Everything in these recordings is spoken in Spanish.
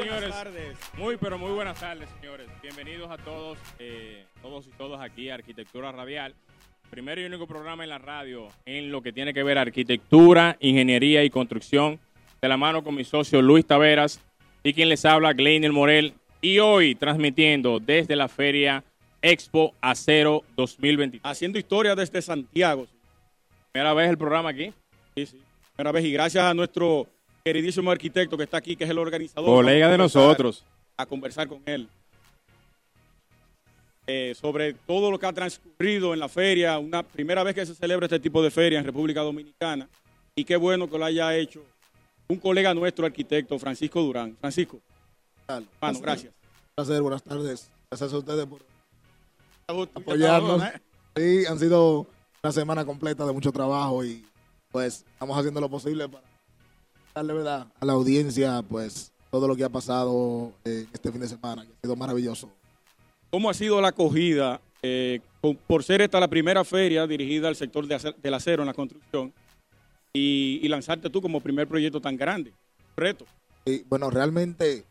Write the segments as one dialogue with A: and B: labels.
A: Señores. Muy, pero muy buenas tardes, señores. Bienvenidos a todos, eh, todos y todas aquí a Arquitectura Radial. Primero y único programa en la radio en lo que tiene que ver arquitectura, ingeniería y construcción. De la mano con mi socio Luis Taveras y quien les habla, Gleiner Morel. Y hoy transmitiendo desde la Feria Expo Acero 2023.
B: Haciendo historia desde Santiago.
A: Primera vez el programa aquí.
B: Sí, sí. Primera vez y gracias a nuestro queridísimo arquitecto que está aquí, que es el organizador.
A: Colega de
B: Vamos a conversar-
A: nosotros.
B: A conversar con él. Eh, sobre todo lo que ha transcurrido en la feria, una primera vez que se celebra este tipo de feria en República Dominicana. Y qué bueno que lo haya hecho un colega nuestro, arquitecto Francisco Durán. Francisco, hermano, gracias.
C: placer, buenas tardes. Gracias a ustedes por
B: Apoyarnos.
C: apoyarnos. Sí, han sido una semana completa de mucho trabajo y pues estamos haciendo lo posible para darle verdad a la audiencia pues todo lo que ha pasado eh, este fin de semana, que ha sido maravilloso.
B: ¿Cómo ha sido la acogida eh, con- por ser esta la primera feria dirigida al sector de acer- del acero en la construcción y, y lanzarte tú como primer proyecto tan grande? Reto.
C: Y bueno, realmente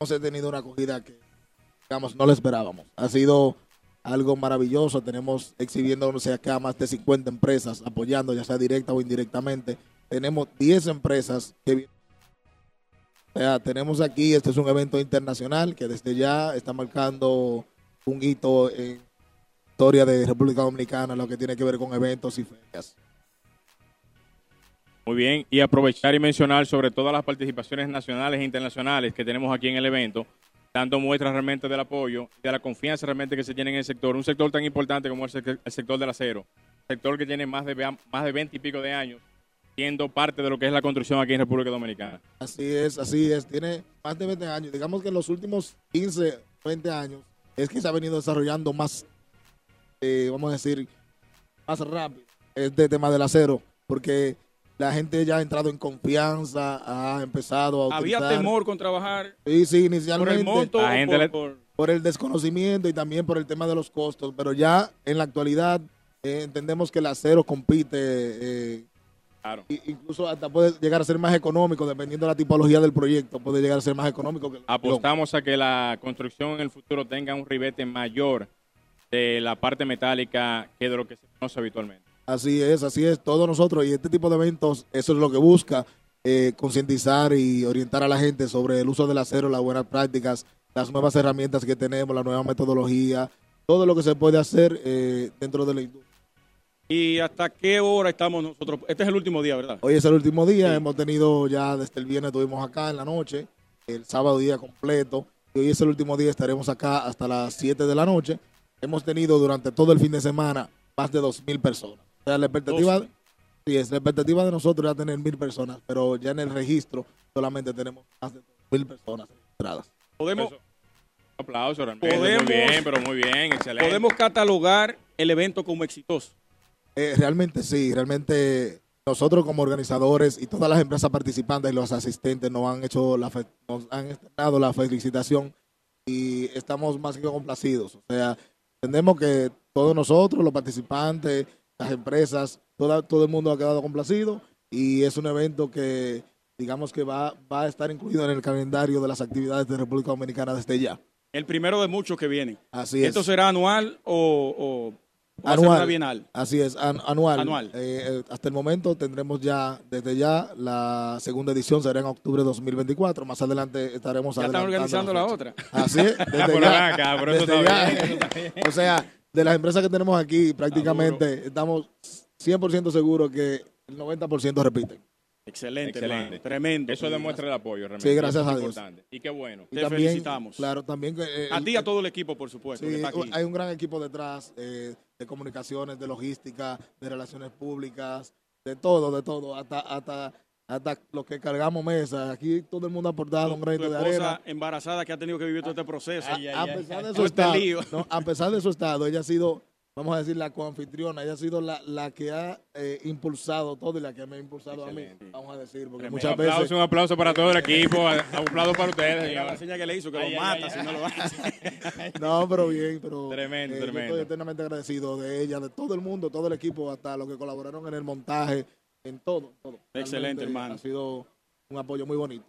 C: hemos tenido una acogida que, digamos, no lo esperábamos. Ha sido algo maravilloso. Tenemos exhibiéndonos acá más de 50 empresas apoyando, ya sea directa o indirectamente. Tenemos 10 empresas que. O sea, tenemos aquí, este es un evento internacional que desde ya está marcando un hito en la historia de República Dominicana, lo que tiene que ver con eventos y ferias.
A: Muy bien, y aprovechar y mencionar sobre todas las participaciones nacionales e internacionales que tenemos aquí en el evento, dando muestras realmente del apoyo y de la confianza realmente que se tiene en el sector, un sector tan importante como el, sec- el sector del acero, sector que tiene más de, más de 20 y pico de años siendo parte de lo que es la construcción aquí en República Dominicana.
C: Así es, así es. Tiene más de 20 años. Digamos que en los últimos 15, 20 años es que se ha venido desarrollando más, eh, vamos a decir, más rápido este tema del acero, porque la gente ya ha entrado en confianza, ha empezado a
B: ¿Había
C: utilizar-
B: temor con trabajar
C: Sí, sí,
B: por
C: inicialmente.
B: el monto
A: La
B: o
A: gente
B: por-
A: le-
B: por-
C: por el desconocimiento y también por el tema de los costos, pero ya en la actualidad eh, entendemos que el acero compite, eh,
A: Claro.
C: incluso hasta puede llegar a ser más económico, dependiendo de la tipología del proyecto, puede llegar a ser más económico que
A: Apostamos a que la construcción en el futuro tenga un ribete mayor de la parte metálica que de lo que se conoce habitualmente.
C: Así es, así es, todos nosotros y este tipo de eventos, eso es lo que busca, eh, concientizar y orientar a la gente sobre el uso del acero, las buenas prácticas, las nuevas herramientas que tenemos, la nueva metodología, todo lo que se puede hacer eh, dentro de la industria.
B: ¿Y hasta qué hora estamos nosotros? Este es el último día, ¿verdad?
C: Hoy es el último día,
B: Sí.
C: hemos tenido ya desde el viernes estuvimos acá en la noche, el sábado día completo, y hoy es el último día, estaremos acá hasta las 7 de la noche. Hemos tenido durante todo el fin de semana más de 2.000 personas. O sea, la expectativa,
B: 12.
C: sí, es, la expectativa de nosotros era tener 1.000 personas, pero ya en el registro solamente tenemos más de 2.000 personas registradas.
B: Podemos,
A: Eso. Un aplauso realmente.
B: Podemos-
A: muy bien, pero muy bien, excelente.
B: podemos catalogar el evento como exitoso.
C: Eh, realmente sí, realmente nosotros como organizadores y todas las empresas participantes y los asistentes nos han hecho la fe- nos han externado la felicitación y estamos más que complacidos. O sea, entendemos que todos nosotros, los participantes, las empresas, toda- todo el mundo ha quedado complacido y es un evento que digamos que va, va a estar incluido en el calendario de las actividades de República Dominicana desde ya.
B: El primero de muchos que vienen.
C: Así es.
B: ¿Esto será anual o,
C: Anual.
B: una bienal?
C: Así es, an- anual.
B: Anual.
C: Eh, eh, hasta el momento tendremos ya, desde ya, la segunda edición será en octubre de 2024. Más adelante estaremos
B: Ya están organizando la otra.
C: Así es, desde
A: pero
C: ya.
A: ven acá, pero eso
C: desde
A: está
C: ya.
A: bien, eso está bien.
C: O sea, de las empresas que tenemos aquí, prácticamente estamos 100% seguros que el 90% repiten.
B: Excelente. Tremendo.
A: Eso demuestra el apoyo realmente.
C: Sí, gracias
A: es
C: a Dios.
A: importante. Y qué bueno.
C: Y
B: Te
C: también,
B: felicitamos.
C: Claro, también. eh,
B: A ti y a todo el equipo, por supuesto.
C: Sí,
B: que está aquí.
C: hay un gran equipo detrás eh, de comunicaciones, de logística, de relaciones públicas, de todo, de todo, hasta hasta hasta los que cargamos mesas. Aquí todo el mundo ha aportado un granito de arena.
B: embarazada que ha tenido que vivir todo este proceso.
C: A, a pesar de su
B: este
C: estado, no, a pesar de su estado, ella ha sido, vamos a decir, la coanfitriona, ella ha sido la, la que ha eh, impulsado todo y la que me ha impulsado a mí, vamos a decir, porque muchas
A: aplauso,
C: veces
A: un aplauso para todo el equipo. Un aplauso para ustedes.
B: La señal que le hizo, que
A: Ay,
B: lo
A: ay,
B: mata
A: ay,
B: si
A: ay.
B: no lo hace.
C: No, pero bien, pero
A: Tremendo,
C: eh, yo
A: tremendo.
C: estoy eternamente agradecido de ella, de todo el mundo, todo el equipo, hasta los que colaboraron en el montaje, en todo. todo.
B: Excelente,
C: Realmente
B: hermano.
C: Ha sido un apoyo muy bonito.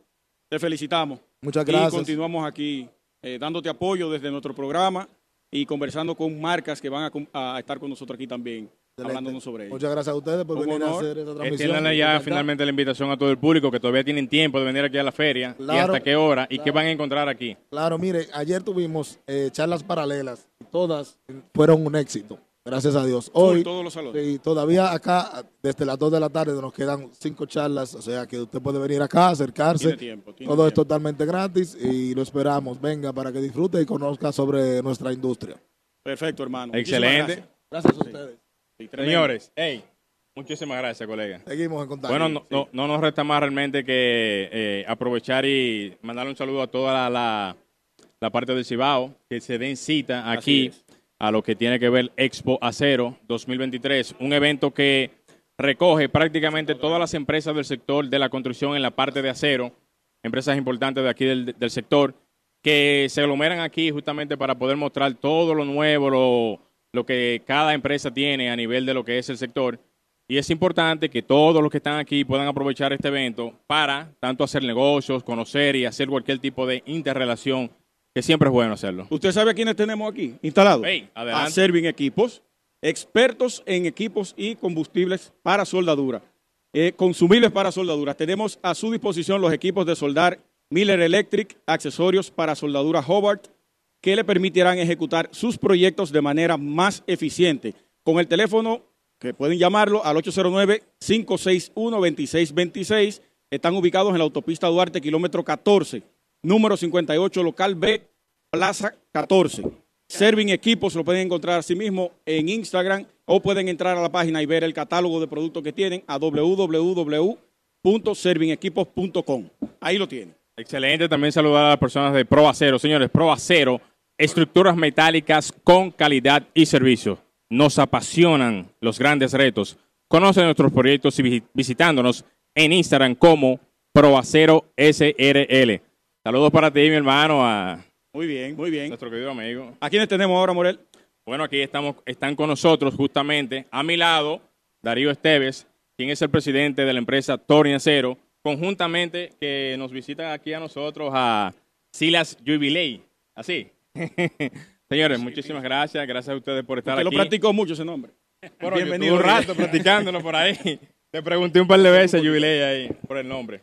B: Te felicitamos.
C: Muchas
B: Y
C: gracias.
B: continuamos aquí eh, dándote apoyo desde nuestro programa y conversando con marcas que van a a, estar con nosotros aquí también,
C: Excelente.
B: hablándonos sobre ello.
C: Muchas gracias a ustedes por
B: Un
C: venir a
B: honor.
C: hacer esta transmisión.
A: Extiéndanle ya finalmente la invitación a todo el público que todavía tienen tiempo de venir aquí a la feria. ¿Y
C: Claro,
A: hasta qué hora? ¿Y qué van a encontrar aquí?
C: Claro, mire, ayer tuvimos eh, charlas paralelas, todas fueron un éxito, gracias a Dios.
B: Full,
C: Hoy,
B: todos los salones.
C: sí, todavía acá, desde las 2 de la tarde, nos quedan cinco charlas, o sea que usted puede venir acá, acercarse.
B: Tiene tiempo, tiene
C: Todo es totalmente gratis y lo esperamos. Venga para que disfrute y conozca sobre nuestra industria.
B: Perfecto, hermano. Muchísimas
A: Excelente.
B: gracias.
C: Gracias a ustedes.
B: Sí.
A: Señores, hey, muchísimas gracias, colega.
C: Seguimos en contacto.
A: Bueno, no, no, no nos resta más realmente que eh, aprovechar y mandarle un saludo a toda la, la, la parte del Cibao, que se den cita aquí
B: Así es.
A: A lo que tiene que ver Expo Acero 2023, un evento que recoge prácticamente todas las empresas del sector de la construcción en la parte de acero, empresas importantes de aquí del, sector, que se aglomeran aquí justamente para poder mostrar todo lo nuevo, lo, lo que cada empresa tiene a nivel de lo que es el sector. Y es importante que todos los que están aquí puedan aprovechar este evento para tanto hacer negocios, conocer y hacer cualquier tipo de interrelación, que siempre es bueno hacerlo.
B: ¿Usted sabe a quiénes tenemos aquí instalados?
A: Hey.
B: A Serving Equipos, expertos en equipos y combustibles para soldadura, eh, consumibles para soldadura. Tenemos a su disposición los equipos de soldar Miller Electric, accesorios para soldadura Hobart, que le permitirán ejecutar sus proyectos de manera más eficiente. Con el teléfono que pueden llamarlo al 809-561-2626. Están ubicados en la autopista Duarte, kilómetro 14, número 58, local B, Plaza 14. Serving Equipos lo pueden encontrar así mismo en Instagram o pueden entrar a la página y ver el catálogo de productos que tienen a www.servingequipos.com. Ahí lo tienen.
A: Excelente, también saludar a las personas de Pro Acero. Señores, Pro Acero, estructuras metálicas con calidad y servicio. Nos apasionan los grandes retos. Conoce nuestros proyectos visitándonos en Instagram como Pro Acero SRL. Saludos para ti, mi hermano, a
B: Muy bien, muy bien.
A: nuestro querido amigo.
B: ¿A quiénes tenemos ahora, Morel?
A: Bueno, aquí estamos, están con nosotros justamente a mi lado Darío Esteves, quien es el presidente de la empresa Torni Acero, conjuntamente que nos visitan aquí a nosotros a Silas Jubilei. Así. Señores, muchísimas gracias. Gracias a ustedes por estar
B: Usted lo
A: aquí.
B: practicó mucho ese nombre.
A: Bueno,
B: Bienvenido.
A: un rato practicándolo por ahí. Te pregunté un par de veces, Jubilei, ahí, por el nombre.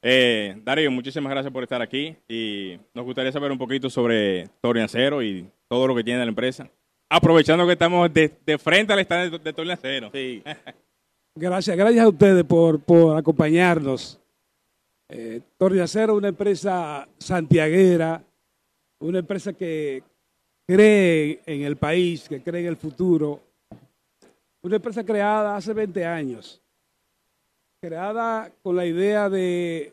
A: Eh, Darío, muchísimas gracias por estar aquí y nos gustaría saber un poquito sobre Torni Acero y todo lo que tiene la empresa. Aprovechando que estamos de, de frente al stand de, de.
B: Sí.
D: Gracias, gracias a ustedes por, por acompañarnos. Eh, Torre Acero, una empresa santiaguera, una empresa que cree en el país, que cree en el futuro. Una empresa creada hace 20 años, creada con la idea de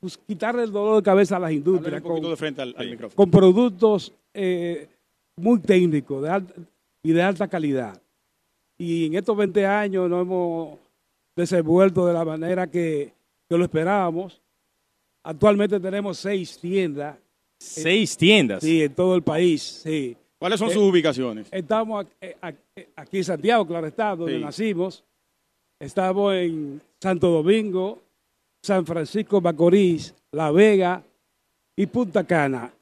D: pues, quitarle el dolor de cabeza a las industrias
B: un
D: con,
B: de frente al, al
A: Sí.
B: micrófono.
D: con productos eh, muy técnicos de alta- y de alta calidad. Y en estos 20 años no hemos desenvuelto de la manera que, que lo esperábamos. Actualmente tenemos seis tiendas,
A: Seis tiendas.
D: sí, en todo el país, sí.
B: ¿Cuáles son
D: Eh,
B: sus ubicaciones?
D: Estamos eh, eh, aquí en Santiago, claro está, donde
B: Sí.
D: nacimos. Estamos en Santo Domingo, San Francisco Macorís, La Vega y Punta Cana.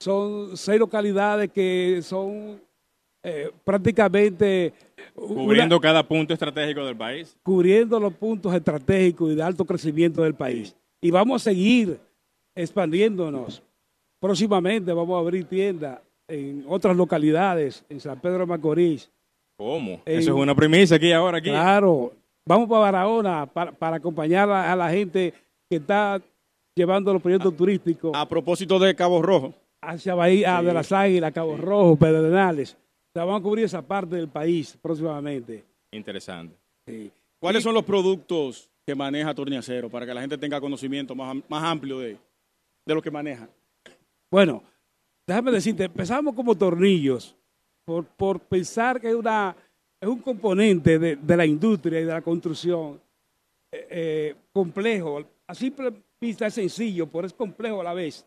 D: Son seis localidades que son eh, prácticamente una-
A: Cubriendo cada punto estratégico del país.
D: cubriendo los puntos estratégicos y de alto crecimiento del país. Y vamos a seguir expandiéndonos. Próximamente vamos a abrir tiendas en otras localidades, en San Pedro de Macorís.
A: ¿Cómo?
D: En-
A: Eso es una primicia aquí ahora. Aquí.
D: Claro, vamos para Barahona para, para acompañar a, a la gente que está llevando los proyectos turísticos
B: A propósito de Cabo Rojo,
D: hacia Bahía de las Águilas, Cabo Rojo, Pedernales. O sea, vamos a cubrir esa parte del país próximamente.
A: Interesante.
D: Sí.
B: ¿cuáles son los productos que maneja Torniacero para que la gente tenga conocimiento más, más amplio de, de lo que maneja?
D: Bueno, déjame decirte, empezamos como tornillos por, por pensar que es, una, es un componente de, de la industria y de la construcción eh, eh, complejo. A simple vista es sencillo, pero es complejo a la vez,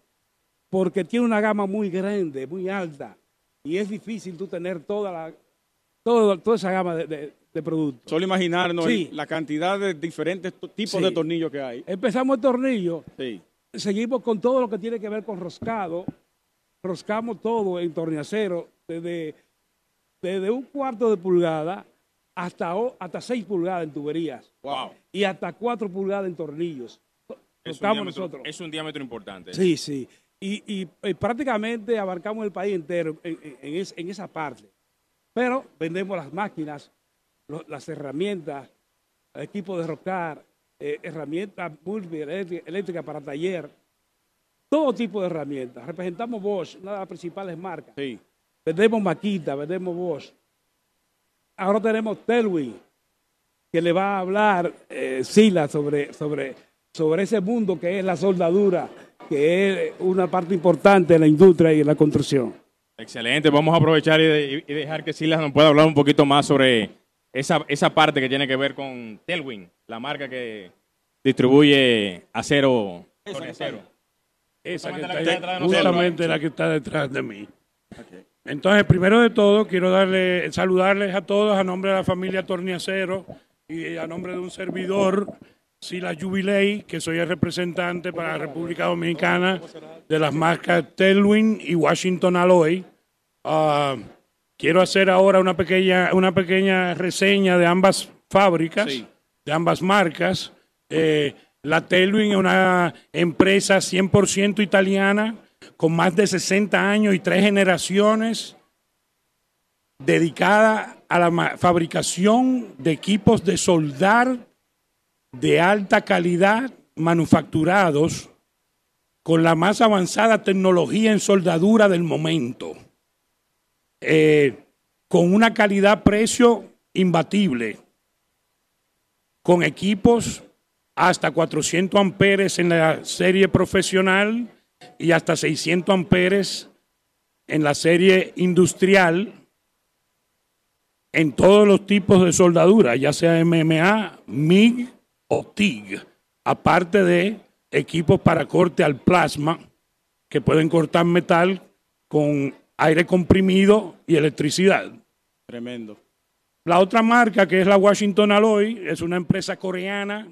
D: porque tiene una gama muy grande, muy alta, y es difícil tú tener toda, la, todo- toda esa gama de, de- de productos.
B: Solo imaginarnos
D: Sí.
B: la cantidad de diferentes tipos
D: Sí.
B: de tornillos que hay.
D: Empezamos el tornillo,
B: Sí.
D: seguimos con todo lo que tiene que ver con roscado. Roscamos todo en torniacero, desde, desde un cuarto de pulgada hasta, hasta seis pulgadas en tuberías
A: Wow.
D: y hasta cuatro pulgadas en tornillos.
A: Es un, diámetro,
D: nosotros.
A: es un diámetro importante.
D: Sí, sí. Y, y, prácticamente abarcamos el país entero en, en- en es- en esa parte. Pero vendemos las máquinas, lo- las herramientas, equipos de rocar, eh, herramientas eléctricas para taller, todo tipo de herramientas. Representamos Bosch, una de las principales marcas.
B: Sí.
D: Vendemos Makita, vendemos Bosch. Ahora tenemos Telwin, que le va a hablar eh, Sila sobre, sobre, sobre ese mundo que es la soldadura, que es una parte importante de la industria y en la construcción.
A: Excelente. Vamos a aprovechar y, de- y dejar que Silas nos pueda hablar un poquito más sobre esa, esa parte que tiene que ver con Telwin, la marca que distribuye acero tornacero.
E: Esa que está
A: que está detrás de nosotros.
E: justamente la que está detrás de mí. Entonces, primero de todo, quiero darle, saludarles a todos a nombre de la familia Torniacero y a nombre de un servidor, Sila Jubilei, que soy el representante para la República Dominicana de las marcas Telwin y Washington Alloy. Ah, quiero hacer ahora una pequeña, una pequeña reseña de ambas fábricas,
B: Sí.
E: de ambas marcas. Eh, la Telwin es una empresa 100% italiana con más de 60 años y tres generaciones dedicada a la fabricación de equipos de soldar de alta calidad manufacturados con la más avanzada tecnología en soldadura del momento, Eh, con una calidad-precio imbatible, con equipos hasta 400 amperes en la serie profesional y hasta 600 amperes en la serie industrial en todos los tipos de soldadura, ya sea MMA, MIG o TIG, aparte de equipos para corte al plasma que pueden cortar metal con aire comprimido y electricidad.
B: Tremendo.
E: La otra marca, que es la Washington Alloy, es una empresa coreana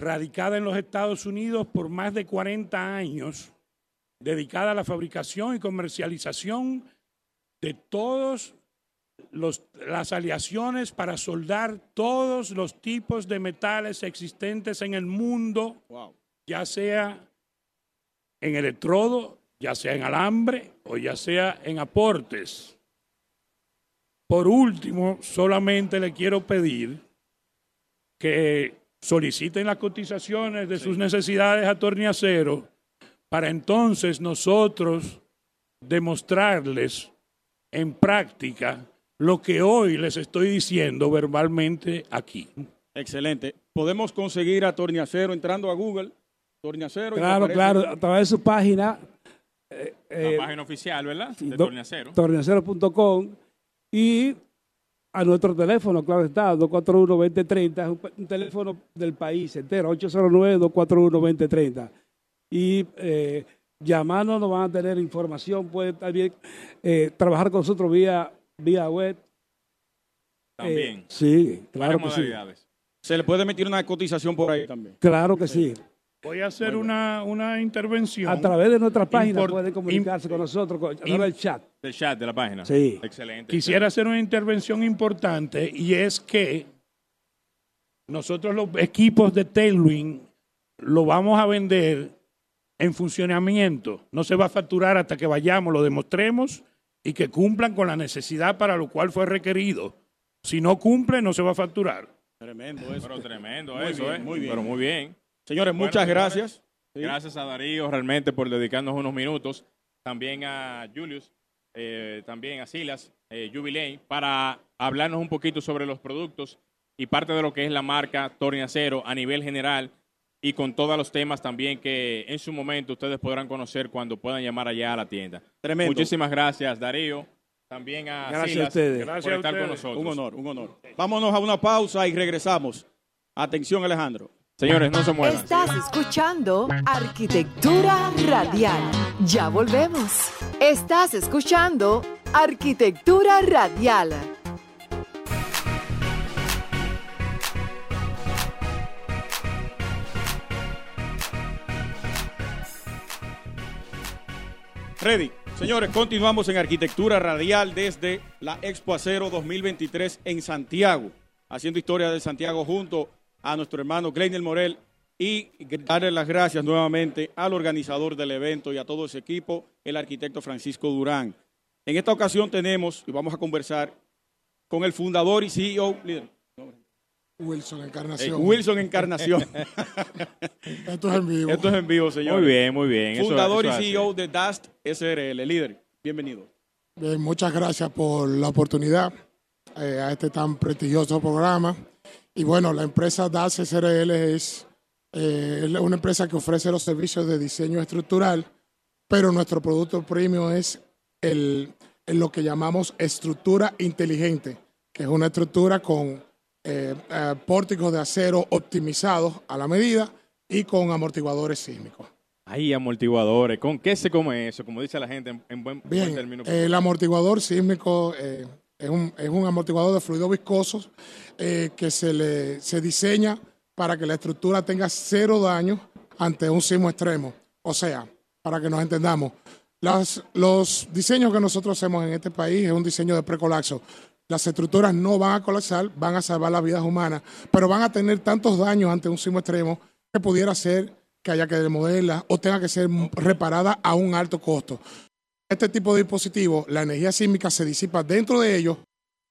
E: radicada en los Estados Unidos por más de 40 años, dedicada a la fabricación y comercialización de todos los, las aleaciones para soldar todos los tipos de metales existentes en el mundo,
B: Wow.
E: ya sea en electrodo, ya sea en alambre o ya sea en aportes. Por último, solamente le quiero pedir que soliciten las cotizaciones de sus necesidades a Torniacero para entonces nosotros demostrarles en práctica lo que hoy les estoy diciendo verbalmente aquí.
B: Excelente. Podemos conseguir a Torniacero entrando a Google. Torniacero.
D: Claro, claro, a través de su página,
A: La página oficial, ¿verdad? De Tornacero.
D: torniacero.com y a nuestro teléfono, claro está, 241-2030, es un, teléfono del país entero, 809-241-2030. Y eh, llamarnos nos van a tener información, puede también eh, trabajar con nosotros vía, vía web.
A: También.
D: Eh, sí, claro que sí.
B: Se le puede emitir una cotización por ahí también.
D: Claro que sí.
E: Voy a hacer una, una intervención.
D: A través de nuestra página
E: Import-
D: pueden comunicarse con nosotros con- a través del chat.
A: Del chat de la página.
D: Sí.
A: Excelente.
E: Quisiera hacer una intervención importante y es que nosotros los equipos de Tailwind lo vamos a vender en funcionamiento. No se va a facturar hasta que vayamos, lo demostremos y que cumplan con la necesidad para lo cual fue requerido. Si no cumple, no se va a facturar.
B: Tremendo eso.
A: Pero tremendo
B: Muy
A: eso,
B: bien,
A: ¿eh?
B: muy bien.
A: Pero muy bien.
B: Señores,
A: Bueno,
B: muchas
A: señores,
B: gracias. Sí.
A: Gracias a Darío realmente por dedicarnos unos minutos. También a Julius, eh, también a Silas, eh, Jubilee, para hablarnos un poquito sobre los productos y parte de lo que es la marca Torniacero a nivel general y con todos los temas también que en su momento ustedes podrán conocer cuando puedan llamar allá a la tienda.
B: Tremendo.
A: Muchísimas gracias, Darío. También a
D: Gracias a
A: Silas
D: ustedes.
E: Gracias
A: por
E: a
A: estar con
E: ustedes.
A: nosotros.
B: Un honor, un honor. Vámonos a una pausa y regresamos. Atención, Alejandro.
A: Señores, no se muevan.
F: Estás escuchando Arquitectura Radial. Ya volvemos. Estás escuchando Arquitectura Radial.
B: Ready. Señores, continuamos en Arquitectura Radial desde la Expo Acero 2023 en Santiago, haciendo historia de Santiago junto a nuestro hermano Gleiner Morel y darle las gracias nuevamente al organizador del evento y a todo ese equipo, el arquitecto Francisco Durán. En esta ocasión tenemos, y vamos a conversar con el fundador y CEO, líder,
G: Wilson
B: eh,
G: Encarnación.
B: Wilson Encarnación.
G: Esto es en vivo.
B: Esto es en vivo, señores.
A: Muy bien, muy bien.
B: Fundador
A: eso
B: y
A: hace.
B: CEO de DAST SRL. Líder, bienvenido.
G: Bien, muchas gracias por la oportunidad eh, a este tan prestigioso programa. Y bueno, la empresa DAS SRL es, eh, es una empresa que ofrece los servicios de diseño estructural, pero nuestro producto premium es el, lo que llamamos estructura inteligente, que es una estructura con eh, eh, pórticos de acero optimizados a la medida y con amortiguadores sísmicos.
A: Ahí, amortiguadores. ¿Con qué se come eso? Como dice la gente en, en buen, buen
G: Bien,
A: término.
G: el amortiguador sísmico eh, es, un, es un amortiguador de fluidos viscosos eh, que se, le, se diseña para que la estructura tenga cero daño ante un sismo extremo. O sea, para que nos entendamos, las- los diseños que nosotros hacemos en este país es un diseño de precolapso. Las estructuras no van a colapsar, van a salvar las vidas humanas, pero van a tener tantos daños ante un sismo extremo que pudiera ser que haya que demolerla o tenga que ser reparada a un alto costo este tipo de dispositivos, la energía sísmica se disipa dentro de ellos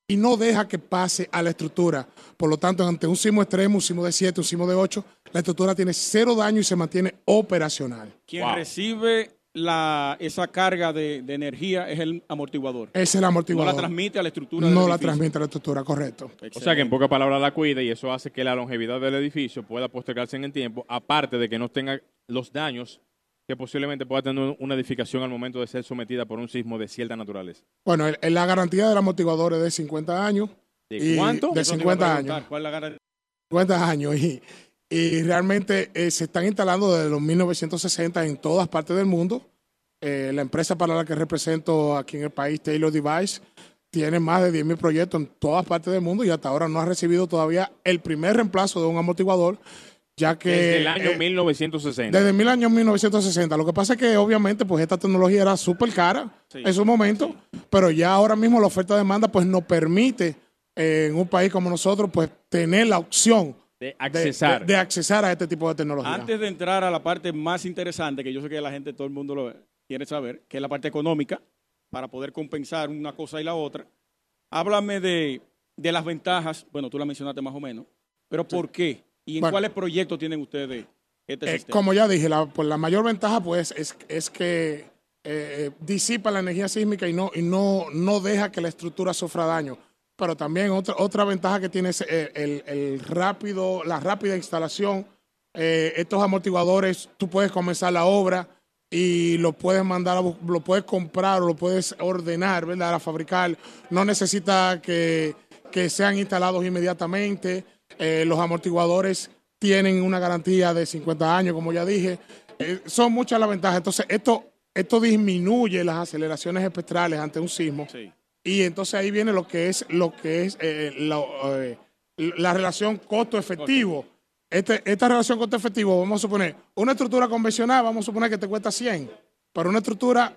G: y no deja que pase a la estructura. Por lo tanto, ante un sismo extremo, un sismo de 7, un sismo de 8, la estructura tiene cero daño y se mantiene operacional.
B: Quien
A: Wow.
B: recibe la, esa carga de, de energía es el amortiguador.
G: Es el
B: No
G: amortiguador.
B: la transmite a la estructura del
G: No la transmite a la estructura, correcto.
A: O sea que en pocas palabras la cuida y eso hace que la longevidad del edificio pueda postergarse en el tiempo, aparte de que no tenga los daños que posiblemente pueda tener una edificación al momento de ser sometida por un sismo de cierta naturaleza.
G: Bueno, el- el- la garantía del amortiguador es de 50 años.
A: ¿De
G: Y
A: cuánto?
G: de
B: Eso te iba a
G: 50
B: preguntar,
G: años.
B: ¿Cuál es la garantía?
G: 50 años y, y realmente eh, se están instalando desde los 1960 en todas partes del mundo. Eh, la empresa para la que represento aquí en el país, Taylor Device, tiene más de 10.000 proyectos en todas partes del mundo y hasta ahora no ha recibido todavía el primer reemplazo de un amortiguador, ya que...
A: Desde el año
G: eh,
A: 1960.
G: desde el año 1960. Lo que pasa es que obviamente pues esta tecnología era súper cara
B: Sí.
G: en su momento, pero ya ahora mismo la oferta de demanda pues nos permite eh, en un país como nosotros pues tener la opción
A: de accesar.
G: de- de accesar a este tipo de tecnología.
B: Antes de entrar a la parte más interesante, que yo sé que la gente, todo el mundo lo quiere saber, que es la parte económica, para poder compensar una cosa y la otra, háblame de, de las ventajas, bueno, tú la mencionaste más o menos, pero ¿por qué? ¿Y en
G: Bueno.
B: cuáles proyectos tienen ustedes este
G: Eh,
B: sistema?
G: como ya dije, la, pues, la mayor ventaja pues es, es que eh, disipa la energía sísmica y no, y no, no deja que la estructura sufra daño. Pero también otra, otra ventaja que tiene es el, el- rápido, la rápida instalación. Eh, estos amortiguadores, tú puedes comenzar la obra y lo puedes mandar, a lo puedes comprar o lo puedes ordenar, ¿verdad? A fabricar. No necesita que, que sean instalados inmediatamente. Eh, los amortiguadores tienen una garantía de 50 años, como ya dije. Eh, son muchas las ventajas. Entonces, esto, esto disminuye las aceleraciones espectrales ante un sismo.
B: Sí.
G: Y entonces ahí viene lo que es, lo que es eh, eh, la relación costo-efectivo. Este, esta relación costo-efectivo, vamos a suponer, una estructura convencional, vamos a suponer que te cuesta 100, pero una estructura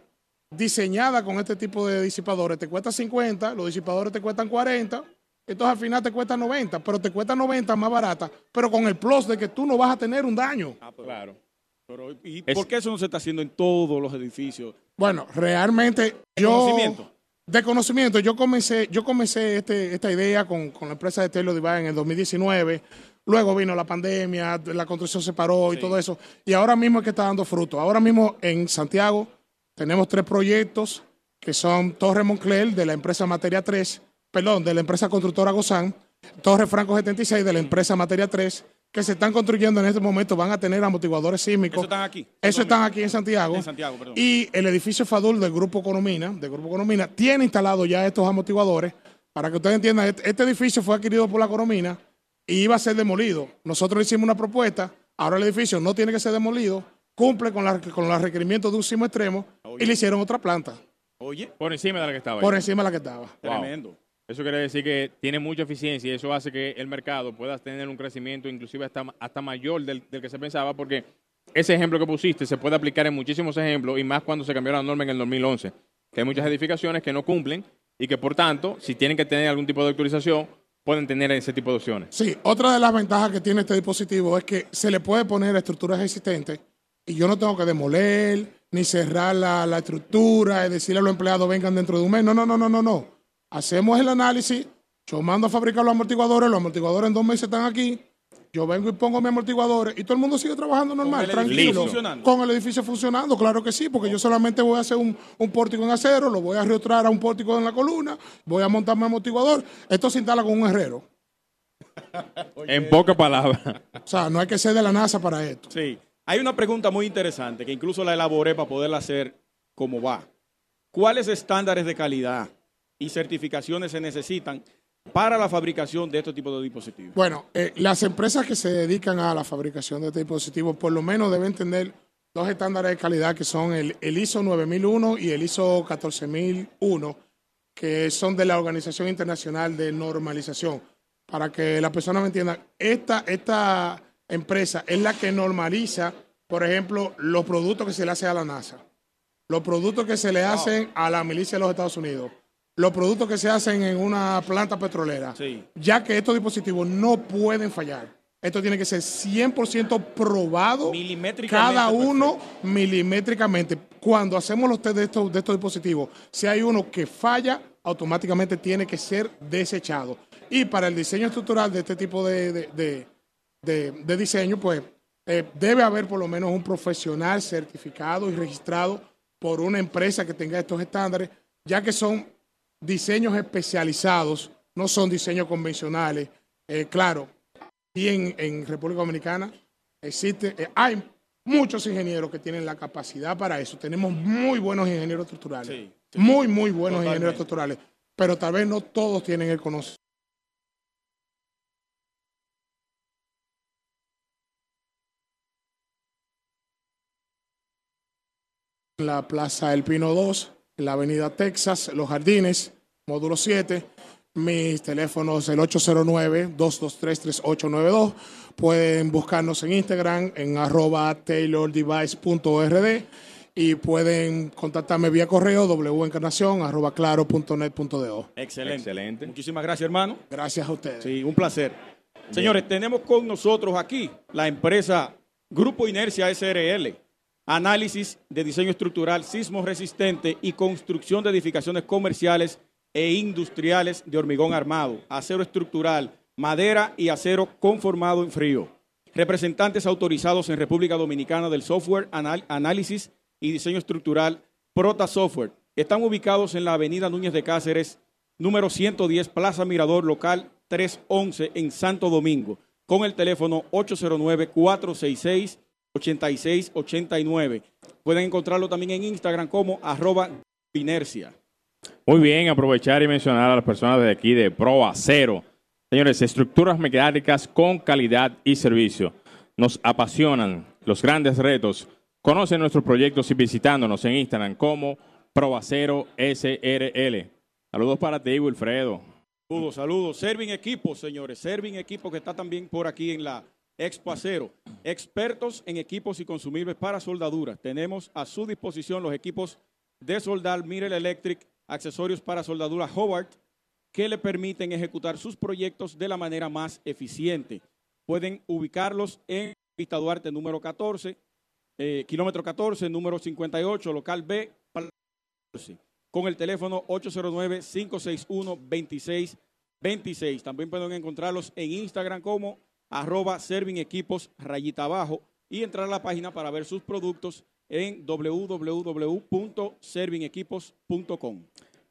G: diseñada con este tipo de disipadores te cuesta 50, los disipadores te cuestan 40, entonces al final te cuesta 90, pero te cuesta 90 más barata, pero con el plus de que tú no vas a tener un daño.
B: Ah, pero-
A: Claro.
B: pero, ¿Y
A: Es-
B: por qué eso no se está haciendo en todos los edificios?
G: Bueno, realmente yo...
B: conocimiento?
G: De conocimiento. Yo comencé, yo comencé este, esta idea con, con la empresa de Telo Divine en el 2019. Luego vino la pandemia, la construcción se paró y todo eso. Y ahora mismo es que está dando fruto. Ahora mismo en Santiago tenemos tres proyectos que son Torre Moncler de la empresa Materia 3, perdón, de la empresa constructora Gozán, Torre Franco 76 de la empresa Materia 3, que se están construyendo en este momento, van a tener amortiguadores sísmicos.
B: Eso están aquí.
G: Eso están aquí en Santiago.
B: En Santiago, perdón.
G: Y el edificio Fadul del Grupo Economina, del Grupo Economina, tiene instalado ya estos amortiguadores. Para que ustedes entiendan, este, este edificio fue adquirido por la Economina y iba a ser demolido. Nosotros le hicimos una propuesta, ahora el edificio no tiene que ser demolido, cumple con, la- con los requerimientos de un sismo extremo y le hicieron otra planta
B: Oye,
A: Por encima de la que estaba. ahí.
G: por encima de la que estaba.
B: tremendo.
A: Eso quiere decir que tiene mucha eficiencia y eso hace que el mercado pueda tener un crecimiento inclusive hasta, hasta mayor del, del que se pensaba porque ese ejemplo que pusiste se puede aplicar en muchísimos ejemplos y más cuando se cambió la norma en el 2011, que hay muchas edificaciones que no cumplen y que por tanto, si tienen que tener algún tipo de actualización, pueden tener ese tipo de opciones.
G: Sí, otra de las ventajas que tiene este dispositivo es que se le puede poner estructuras existentes y yo no tengo que demoler ni cerrar la, la estructura y decirle a los empleados vengan dentro de un mes. No, no, no, no, no, no. Hacemos el análisis, yo mando a fabricar los amortiguadores, los amortiguadores en dos meses están aquí, yo vengo y pongo mis amortiguadores y todo el mundo sigue trabajando normal,
B: edificio
G: tranquilo. Con el edificio funcionando, claro que sí, porque yo solamente voy a hacer un, un pórtico en acero, lo voy a reotrar a un pórtico en la columna, voy a montar mi amortiguador. Esto se instala con un herrero.
A: En pocas palabras.
G: O sea, no hay que ser de la NASA para esto.
B: Sí. Hay una pregunta muy interesante que incluso la elaboré para poderla hacer como va. ¿Cuáles estándares de calidad y certificaciones se necesitan para la fabricación de este tipo de dispositivos?
G: Bueno, eh, las empresas que se dedican a la fabricación de este dispositivo por lo menos deben tener dos estándares de calidad que son el, el ISO 9001 y el ISO 14001, que son de la Organización Internacional de Normalización. Para que las personas me entiendan, esta, esta empresa es la que normaliza, por ejemplo, los productos que se le hace a la NASA, los productos que se le hacen a la milicia de los Estados Unidos, los productos que se hacen en una planta petrolera
B: Sí.
G: ya que estos dispositivos no pueden fallar. Esto tiene que ser 100% probado,
B: Milimétricamente
G: cada uno milimétricamente. Cuando hacemos los test de estos, de estos dispositivos, si hay uno que falla, automáticamente tiene que ser desechado. Y para el diseño estructural de este tipo de, de- de- de- de diseño, pues eh, debe haber por lo menos un profesional certificado y registrado por una empresa que tenga estos estándares, ya que son diseños especializados, no son diseños convencionales. Eh, claro, y en, en República Dominicana existe, eh, hay muchos ingenieros que tienen la capacidad para eso. Tenemos muy buenos ingenieros estructurales,
B: Sí,
G: muy, muy buenos
B: Totalmente.
G: ingenieros estructurales, pero tal vez no todos tienen el conocimiento. En la Plaza El Pino 2, en la Avenida Texas, Los Jardines, módulo 7. Mis teléfonos el 809-223-3892. Pueden buscarnos en Instagram en arroba taylordevice.rd y pueden contactarme vía correo wencarnación arroba claro.net.do.
B: Excelente.
A: Excelente.
B: Muchísimas gracias, hermano.
G: Gracias a ustedes.
B: Sí, un placer. Señores, tenemos con nosotros aquí la empresa Grupo Inercia SRL, análisis de diseño estructural, sismo resistente y construcción de edificaciones comerciales e industriales de hormigón armado, acero estructural, madera y acero conformado en frío. Representantes autorizados en República Dominicana del software análisis y diseño estructural Prota Software. Están ubicados en la avenida Núñez de Cáceres, número 110, Plaza Mirador, local 311 en Santo Domingo, con el teléfono 809-466-8689. Pueden encontrarlo también en Instagram como arroba inercia.
A: Muy bien, aprovechar y mencionar a las personas de aquí de Pro Acero. Señores, estructuras mecánicas con calidad y servicio. Nos apasionan los grandes retos. Conocen nuestros proyectos y visitándonos en Instagram como Pro Acero SRL. Saludos para ti, Wilfredo.
B: Saludos, saludos. Serving Equipos, señores. Serving Equipos que está también por aquí en la Expo Acero. Expertos en equipos y consumibles para soldaduras. Tenemos a su disposición los equipos de soldar Mirel Electric, accesorios para soldadura Howard, que le permiten ejecutar sus proyectos de la manera más eficiente. Pueden ubicarlos en Vista Duarte número 14, eh, kilómetro 14, número 58, local B, con el teléfono 809-561-2626. También pueden encontrarlos en Instagram como arroba Serving Equipos rayita abajo y entrar a la página para ver sus productos en www.servingequipos.com.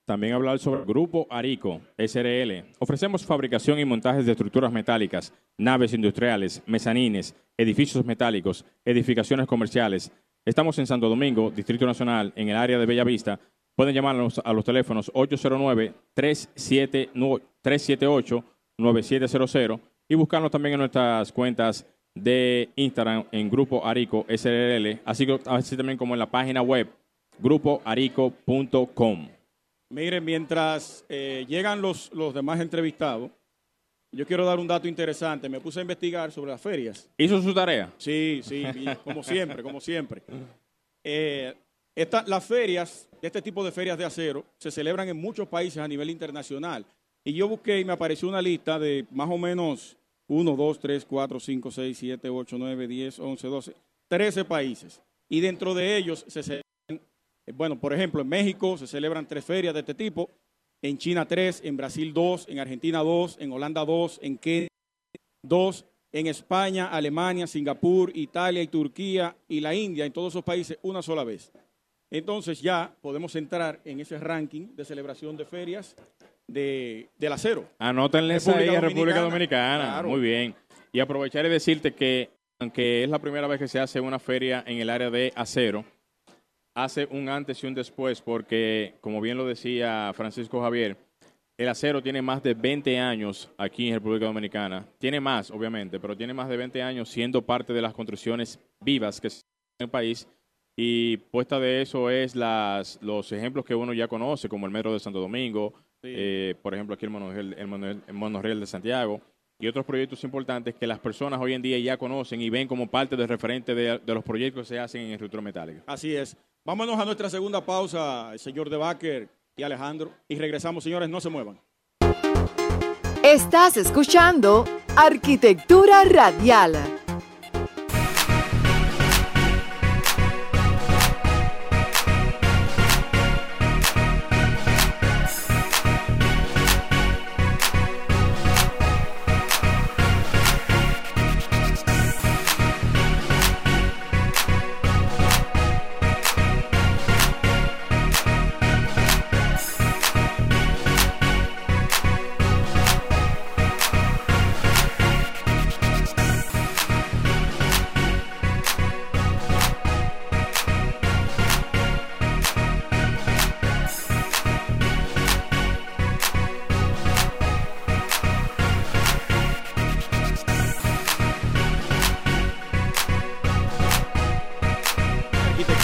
A: También hablar sobre el Grupo Arico SRL. Ofrecemos fabricación y montajes de estructuras metálicas, naves industriales, mezanines, edificios metálicos, edificaciones comerciales. Estamos en Santo Domingo, Distrito Nacional, en el área de Bellavista. Pueden llamarnos a los teléfonos 809-378-9700 y buscarnos también en nuestras cuentas de Instagram en Grupo Arico SRL, así, así también como en la página web grupoarico.com.
B: Miren, mientras eh, llegan los, los demás entrevistados, yo quiero dar un dato interesante. Me puse a investigar sobre las ferias.
A: ¿Hizo su tarea?
B: Sí, sí, como siempre, como siempre. Eh, las ferias, este tipo de ferias de acero, se celebran en muchos países a nivel internacional. Y yo busqué y me apareció una lista de más o menos 1, 2, 3, 4, 5, 6, 7, 8, 9, 10, 11, 12, 13 países. Y dentro de ellos se celebran, bueno, por ejemplo, en México se celebran tres ferias de este tipo, en China tres, en Brasil dos, en Argentina dos, en Holanda dos, en Kenia dos, en España, Alemania, Singapur, Italia y Turquía y la India, en todos esos países una sola vez. Entonces ya podemos entrar en ese ranking de celebración de ferias de, del acero.
A: Anótenle esa ahí a República Dominicana. Muy bien. Y aprovechar y decirte que, aunque es la primera vez que se hace una feria en el área de acero, hace un antes y un después, porque, como bien lo decía Francisco Javier, el acero tiene más de 20 años aquí en República Dominicana. Tiene más, obviamente, pero tiene más de 20 años siendo parte de las construcciones vivas que se en el país. Y puesta de eso es las, los ejemplos que uno ya conoce, como el Metro de Santo Domingo, eh, por ejemplo, aquí el monorriel, de Santiago, y otros proyectos importantes que las personas hoy en día ya conocen y ven como parte del referente de, los proyectos que se hacen en estructura metálica.
B: Así es. Vámonos a nuestra segunda pausa, señor De Backer y Alejandro, y regresamos, señores, no se muevan.
F: Estás escuchando Arquitectura Radial.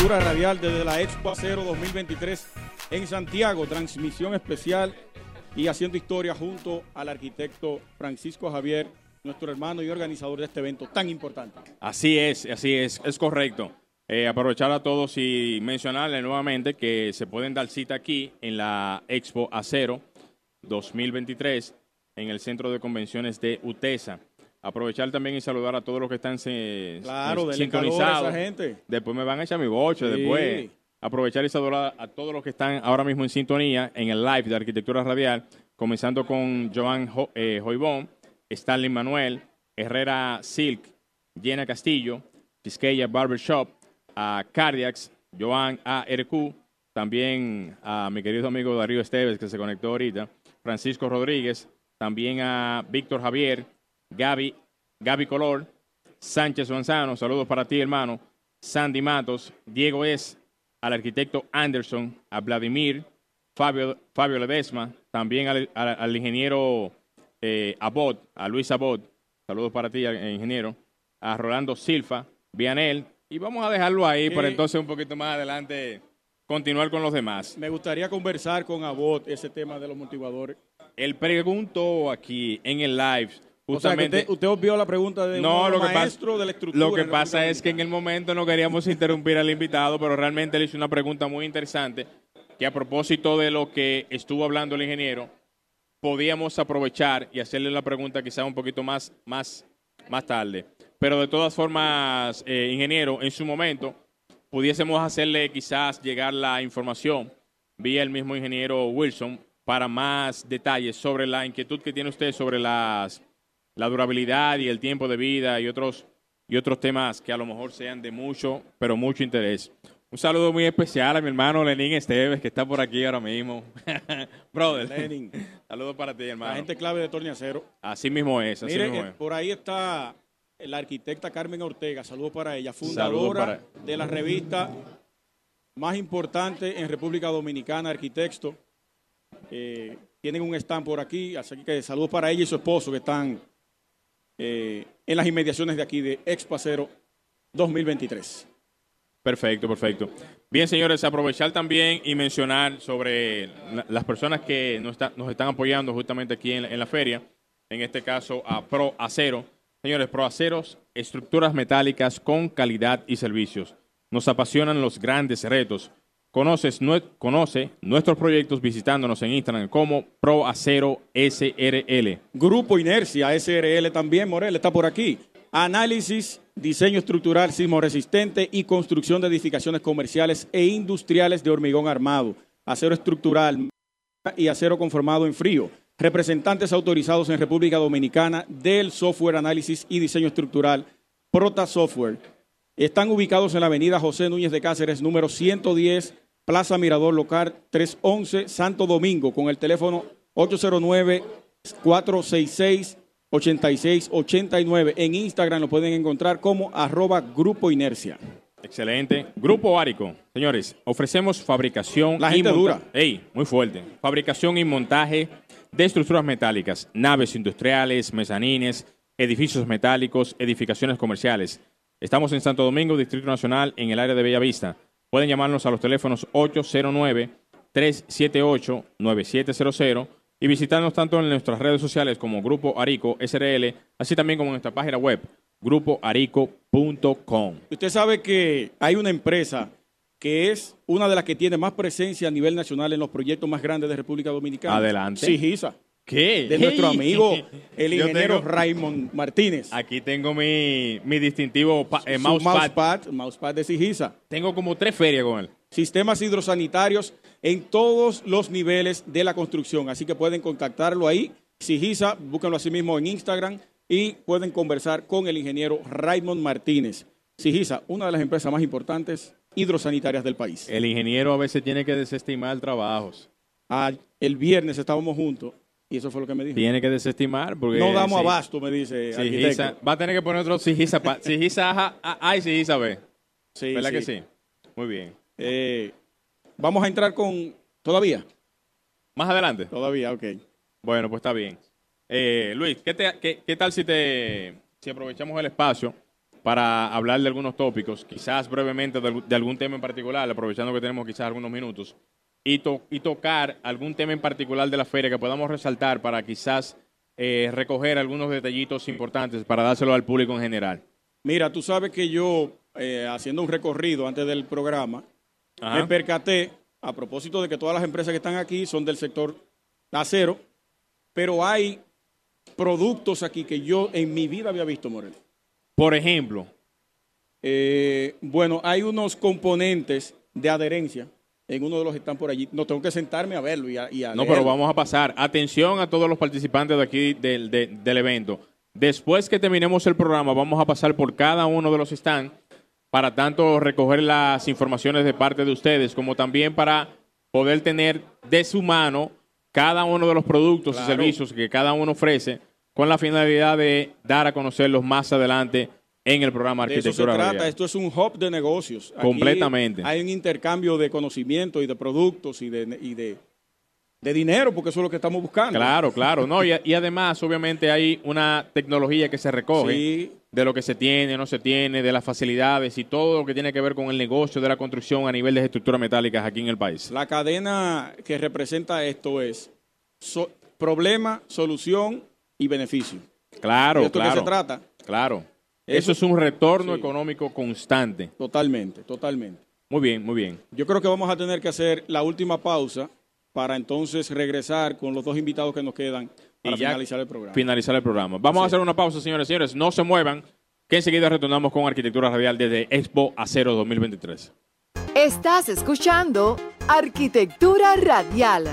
B: Radial desde la Expo Acero 2023 en Santiago, transmisión especial y haciendo historia junto al arquitecto Francisco Javier, nuestro hermano y organizador de este evento tan importante.
A: Así es, así es, es correcto. Eh, aprovechar a todos y mencionarles nuevamente que se pueden dar cita aquí en la Expo Acero 2023 en el Centro de Convenciones de UTESA. Aprovechar también y saludar a todos los que están
B: claro, sintonizados. Esa gente.
A: Después me van a echar mi boche, después. Aprovechar y saludar a todos los que están ahora mismo en sintonía en el live de Arquitectura Radial, comenzando con Joan eh, Joibón, Stanley Manuel, Herrera Silk, Jenna Castillo, Quisqueya Barbershop, a Cardiacs, Joan ARQ, también a mi querido amigo Darío Esteves, que se conectó ahorita, Francisco Rodríguez, también a Víctor Javier, Gaby, Gaby Color, Sánchez Manzano, saludos para ti, hermano. Sandy Matos, Diego Es, al arquitecto Anderson, a Vladimir, Fabio, Fabio Ledesma, también al, al- al ingeniero eh, Abot, a Luis Abot, saludos para ti, eh, ingeniero, a Rolando Silva, Vianel, y vamos a dejarlo ahí para
B: Eh.
A: entonces un poquito más adelante continuar con los demás.
B: Me gustaría conversar con Abot ese tema de los motivadores.
A: Él preguntó aquí en el live,
B: O sea, que
A: justamente...
B: usted, usted obvió la pregunta de
A: No, lo que,
B: maestro
A: pasa,
B: de la estructura.
A: lo que pasa es que en el momento no queríamos interrumpir al invitado, pero realmente le hizo una pregunta muy interesante que a propósito de lo que estuvo hablando el ingeniero, podíamos aprovechar y hacerle la pregunta quizá un poquito más, más, más tarde. Pero de todas formas, eh, ingeniero, en su momento pudiésemos hacerle quizás llegar la información vía el mismo ingeniero Wilson para más detalles sobre la inquietud que tiene usted sobre las, la durabilidad y el tiempo de vida y otros, y otros temas que a lo mejor sean de mucho, pero mucho interés. Un saludo muy especial a mi hermano Lenín Esteves, que está por aquí ahora mismo. Brother,
B: Lenin,
A: saludos para ti,
B: la
A: hermano.
B: gente clave de Torniacero.
A: Así mismo es, así
B: Mire,
A: mismo
B: eh,
A: es.
B: por ahí está la arquitecta Carmen Ortega, saludos para ella, fundadora de la revista más importante en República Dominicana, Arquitecto. Eh, tienen un stand por aquí, así que saludos para ella y su esposo que están eh, en las inmediaciones de aquí de Expo Acero 2023.
A: Perfecto, perfecto. Bien, señores, aprovechar también y mencionar sobre la- las personas que nos están apoyando justamente aquí en, la- en la feria, en este caso a Pro Acero. Señores, Pro Aceros, estructuras metálicas con calidad y servicios. Nos apasionan los grandes retos. Conoces, nue- conoce nuestros proyectos visitándonos en Instagram como Pro Acero SRL.
B: Grupo Inercia SRL también, Morel, está por aquí. Análisis, diseño estructural sismoresistente y construcción de edificaciones comerciales e industriales de hormigón armado, acero estructural y acero conformado en frío. Representantes autorizados en República Dominicana del software análisis y diseño estructural Prota Software. Están ubicados en la avenida José Núñez de Cáceres, número 110, Plaza Mirador Local 311, Santo Domingo, con el teléfono 809-466-8689. En Instagram lo pueden encontrar como arroba Grupo Inercia.
A: Excelente. Grupo Árico. Señores, ofrecemos fabricación
B: La gente
A: y
B: dura.
A: Ey, muy fuerte. Fabricación y montaje de estructuras metálicas, naves industriales, mezanines, edificios metálicos, edificaciones comerciales. Estamos en Santo Domingo, Distrito Nacional, en el área de Bellavista. Pueden llamarnos a los teléfonos 809-378-9700 y visitarnos tanto en nuestras redes sociales como Grupo Arico SRL, así también como en nuestra página web, grupoarico.com.
B: Usted sabe que hay una empresa que es una de las que tiene más presencia a nivel nacional en los proyectos más grandes de República Dominicana.
A: Adelante.
B: Sigisa,
A: ¿Qué?
B: de nuestro amigo, el ingeniero
A: tengo-
B: Raymond Martínez.
A: Aquí tengo mi, mi distintivo pa- eh, mousepad.
B: mousepad, mousepad de Sigisa.
A: Tengo como tres ferias con él.
B: Sistemas hidrosanitarios en todos los niveles de la construcción. Así que pueden contactarlo ahí. Sigisa, búsquenlo así mismo en Instagram y pueden conversar con el ingeniero Raymond Martínez. Sigisa, una de las empresas más importantes hidrosanitarias del país.
A: El ingeniero a veces tiene que desestimar trabajos.
B: Ah, el viernes estábamos juntos y eso fue lo que me dijo.
A: Tiene que desestimar porque...
B: No damos
A: sí,
B: abasto, me dice arquitecto.
A: va a tener que poner otro Sigisa. Sigisa A, y Sigisa B.
B: Sí,
A: ¿Verdad que sí? Muy bien.
B: Eh, vamos a entrar con... ¿Todavía?
A: Más adelante.
B: Todavía, ok.
A: Bueno, pues está bien. Eh, Luis, ¿qué, te- qué- qué tal si, te, si aprovechamos el espacio para hablar de algunos tópicos, quizás brevemente de algún tema en particular, aprovechando que tenemos quizás algunos minutos, y, to- y tocar algún tema en particular de la feria que podamos resaltar para quizás eh, recoger algunos detallitos importantes para dárselo al público en general?
B: Mira, tú sabes que yo, eh, haciendo un recorrido antes del programa,
A: Ajá.
B: me percaté, a propósito de que todas las empresas que están aquí son del sector acero, pero hay productos aquí que yo en mi vida había visto, Morel.
A: Por ejemplo,
B: Eh, bueno, hay unos componentes de adherencia en uno de los que están por allí. No tengo que sentarme a verlo y a, y a
A: No, pero vamos a pasar. Atención a todos los participantes de aquí del, de- del evento. Después que terminemos el programa, vamos a pasar por cada uno de los stands para tanto recoger las informaciones de parte de ustedes, como también para poder tener de su mano cada uno de los productos
B: Claro.
A: y servicios que cada uno ofrece, con la finalidad de dar a conocerlos más adelante en el programa
B: De eso se
A: Arquitectura
B: trata. Esto es un hub de negocios. Aquí
A: Completamente.
B: Hay un intercambio de conocimiento y de productos y de, y de de dinero, porque eso es lo que estamos buscando.
A: Claro, claro. No, y, y además, obviamente, hay una tecnología que se recoge
B: Sí.
A: de lo que se tiene, no se tiene, de las facilidades y todo lo que tiene que ver con el negocio de la construcción a nivel de estructuras metálicas aquí en el país.
B: La cadena que representa esto es so- problema, solución y beneficio.
A: Claro,
B: ¿De esto
A: claro.
B: que se trata?
A: Claro.
B: Eso-
A: Eso es un retorno
B: Sí.
A: económico constante.
B: Totalmente, totalmente.
A: Muy bien, muy bien.
B: Yo creo que vamos a tener que hacer la última pausa para entonces regresar con los dos invitados que nos quedan para
A: Y ya
B: finalizar el programa.
A: Finalizar el programa. Vamos a hacer una pausa, señores y señores. No se muevan, que enseguida retornamos con Arquitectura Radial desde Expo Acero 2023.
F: Estás escuchando Arquitectura Radial.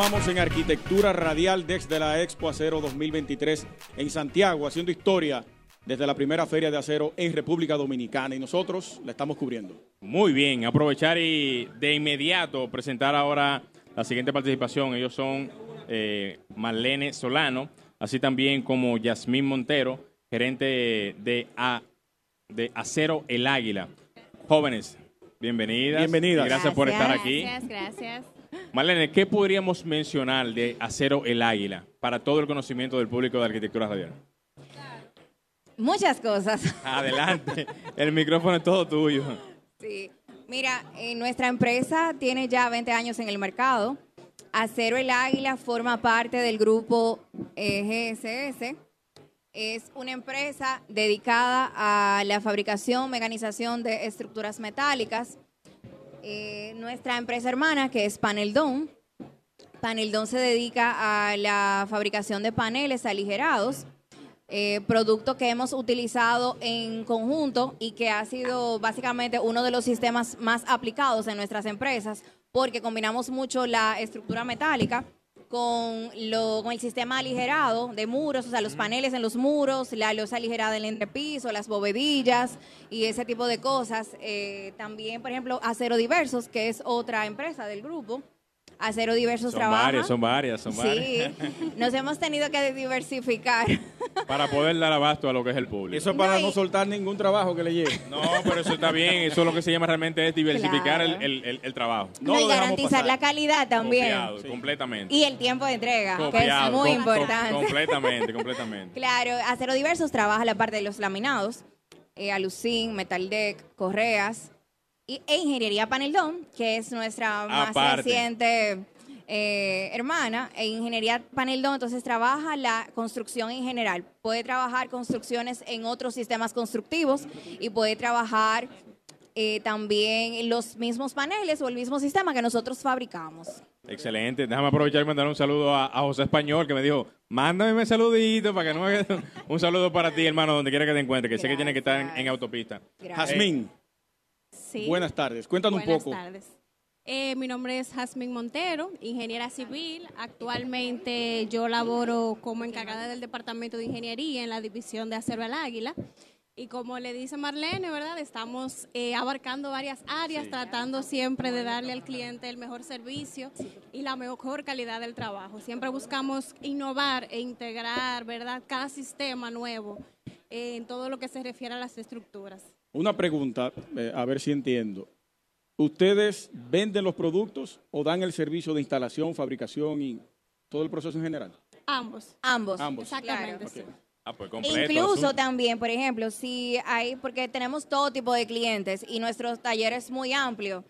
B: Continuamos en Arquitectura Radial desde la Expo Acero 2023 en Santiago, haciendo historia desde la primera feria de acero en República Dominicana y nosotros la estamos cubriendo.
A: Muy bien, aprovechar y de inmediato presentar ahora la siguiente participación. Ellos son eh, Marlene Solano, así también como Yasmín Montero, gerente de, A- de Acero El Águila. Jóvenes, bienvenidas.
B: Bienvenidas.
A: y Gracias, por estar aquí.
H: Gracias, gracias.
A: Marlene, ¿qué podríamos mencionar de Acero El Águila para todo el conocimiento del público de Arquitectura Radial?
H: Muchas cosas.
A: Adelante, el micrófono es todo tuyo.
H: Sí. Mira, eh, nuestra empresa tiene ya 20 años en el mercado. Acero El Águila forma parte del grupo eh, GSS. Es una empresa dedicada a la fabricación, mecanización de estructuras metálicas. Eh, nuestra empresa hermana, que es Paneldon, Paneldon se dedica a la fabricación de paneles aligerados, eh, producto que hemos utilizado en conjunto y que ha sido básicamente uno de los sistemas más aplicados en nuestras empresas, porque combinamos mucho la estructura metálica con, lo, con el sistema aligerado de muros, o sea, los paneles en los muros, la losa aligerada en el entrepiso, las bovedillas y ese tipo de cosas. Eh, también, por ejemplo, Acero Diversos, que es otra empresa del grupo. Acero Diversos
A: Son
H: trabaja.
A: varias, son varias, son
H: Sí, nos hemos tenido que diversificar.
A: Para poder dar abasto a lo que es el público.
B: Eso es para
H: No,
B: soltar ningún trabajo que le llegue.
A: No, pero eso está bien. Eso es lo que se llama realmente es diversificar
H: Claro.
A: el, el- trabajo.
B: No
H: No, y garantizar
B: pasar.
H: la calidad también.
A: Copiado, completamente.
H: Y el tiempo de entrega, que es muy
A: com- com-
H: importante.
A: completamente, completamente.
H: Claro, Acero Diversos trabaja la parte de los laminados, eh, alucin, metaldeck, correas e ingeniería Paneldón, que es nuestra más
A: Aparte.
H: reciente eh, hermana. E ingeniería Paneldón, entonces trabaja la construcción en general. Puede trabajar construcciones en otros sistemas constructivos y puede trabajar eh, también los mismos paneles o el mismo sistema que nosotros fabricamos.
A: Excelente. Déjame aprovechar y mandar un saludo a, a José Español que me dijo, mándame un saludito para que no me... Un saludo para ti, hermano, donde quiera que te encuentres, que sé que tiene que estar en, en autopista.
H: Gracias.
B: Jazmín,
I: Sí.
B: buenas tardes. Cuéntanos
I: Buenas
B: un poco.
I: tardes. Eh, mi nombre es Jasmine Montero, ingeniera civil. Actualmente yo laboro como encargada del Departamento de Ingeniería en la División de Acero al Águila. Y como le dice Marlene, ¿verdad? Estamos eh, abarcando varias áreas, tratando siempre de darle al cliente el mejor servicio y la mejor calidad del trabajo. Siempre buscamos innovar e integrar, ¿verdad? Cada sistema nuevo eh, en todo lo que se refiere a las estructuras.
B: Una pregunta, eh, a ver si entiendo. ¿Ustedes venden los productos o dan el servicio de instalación, fabricación y todo el proceso en general?
I: Ambos.
H: Ambos.
B: Ambos.
I: Exactamente.
H: Claro.
I: sí.
A: Ah, pues completo.
H: Incluso
A: asunto.
H: también, por ejemplo, si hay, porque tenemos todo tipo de clientes y nuestro taller es muy amplio.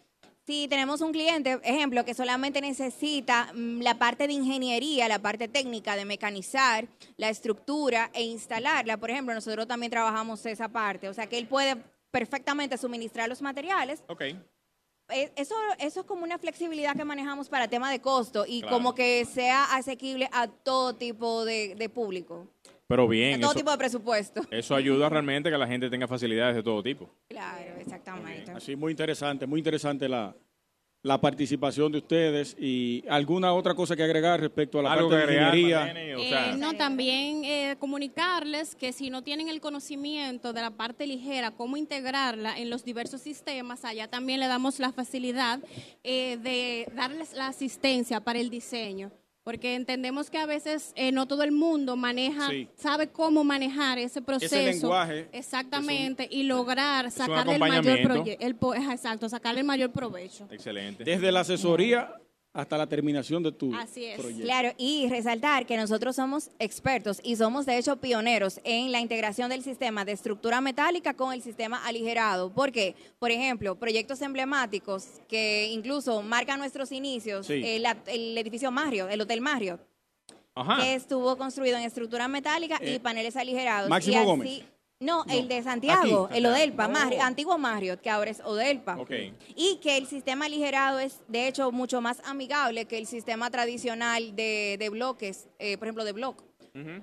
H: Si tenemos un cliente, ejemplo, que solamente necesita mm, la parte de ingeniería, la parte técnica de mecanizar la estructura e instalarla, por ejemplo, nosotros también trabajamos esa parte. O sea, que él puede perfectamente suministrar los materiales.
A: Ok.
H: Eh, Eso, eso es como una flexibilidad que manejamos para tema de costo y
A: Claro.
H: como que sea asequible a todo tipo de, de público,
A: Pero bien,
H: todo
A: eso,
H: tipo de presupuesto.
A: eso ayuda realmente a que la gente tenga facilidades de todo tipo.
H: Claro, exactamente.
B: Así, muy interesante, muy interesante la, la participación de ustedes y alguna otra cosa que agregar respecto a la
A: Algo
B: parte de ingeniería.
A: O
I: Eh, no, también eh, comunicarles que si no tienen el conocimiento de la parte ligera, cómo integrarla en los diversos sistemas, allá también le damos la facilidad eh, de darles la asistencia para el diseño. Porque entendemos que a veces eh, no todo el mundo maneja,
B: Sí.
I: sabe cómo manejar ese proceso.
B: lenguaje,
I: Exactamente, y lograr sacarle el mayor ajá, exacto, sacarle el mayor provecho.
A: excelente.
B: Desde la asesoría hasta la terminación de tu
I: Así es.
B: proyecto.
H: Claro, y resaltar que nosotros somos expertos y somos de hecho pioneros en la integración del sistema de estructura metálica con el sistema aligerado. Porque, por ejemplo, proyectos emblemáticos que incluso marcan nuestros inicios,
B: Sí.
H: el, el edificio Marriott, el Hotel
A: Ajá.
H: que estuvo construido en estructura metálica y
B: Eh,
H: paneles aligerados.
B: Máximo
H: y así-
B: Gómez.
H: No, el de Santiago,
B: Aquí.
H: el Odelpa,
B: Oh.
H: Marriott, antiguo Marriott, que ahora es Odelpa. Y que el sistema aligerado es, de hecho, mucho más amigable que el sistema tradicional de, de bloques, eh, por ejemplo, de block.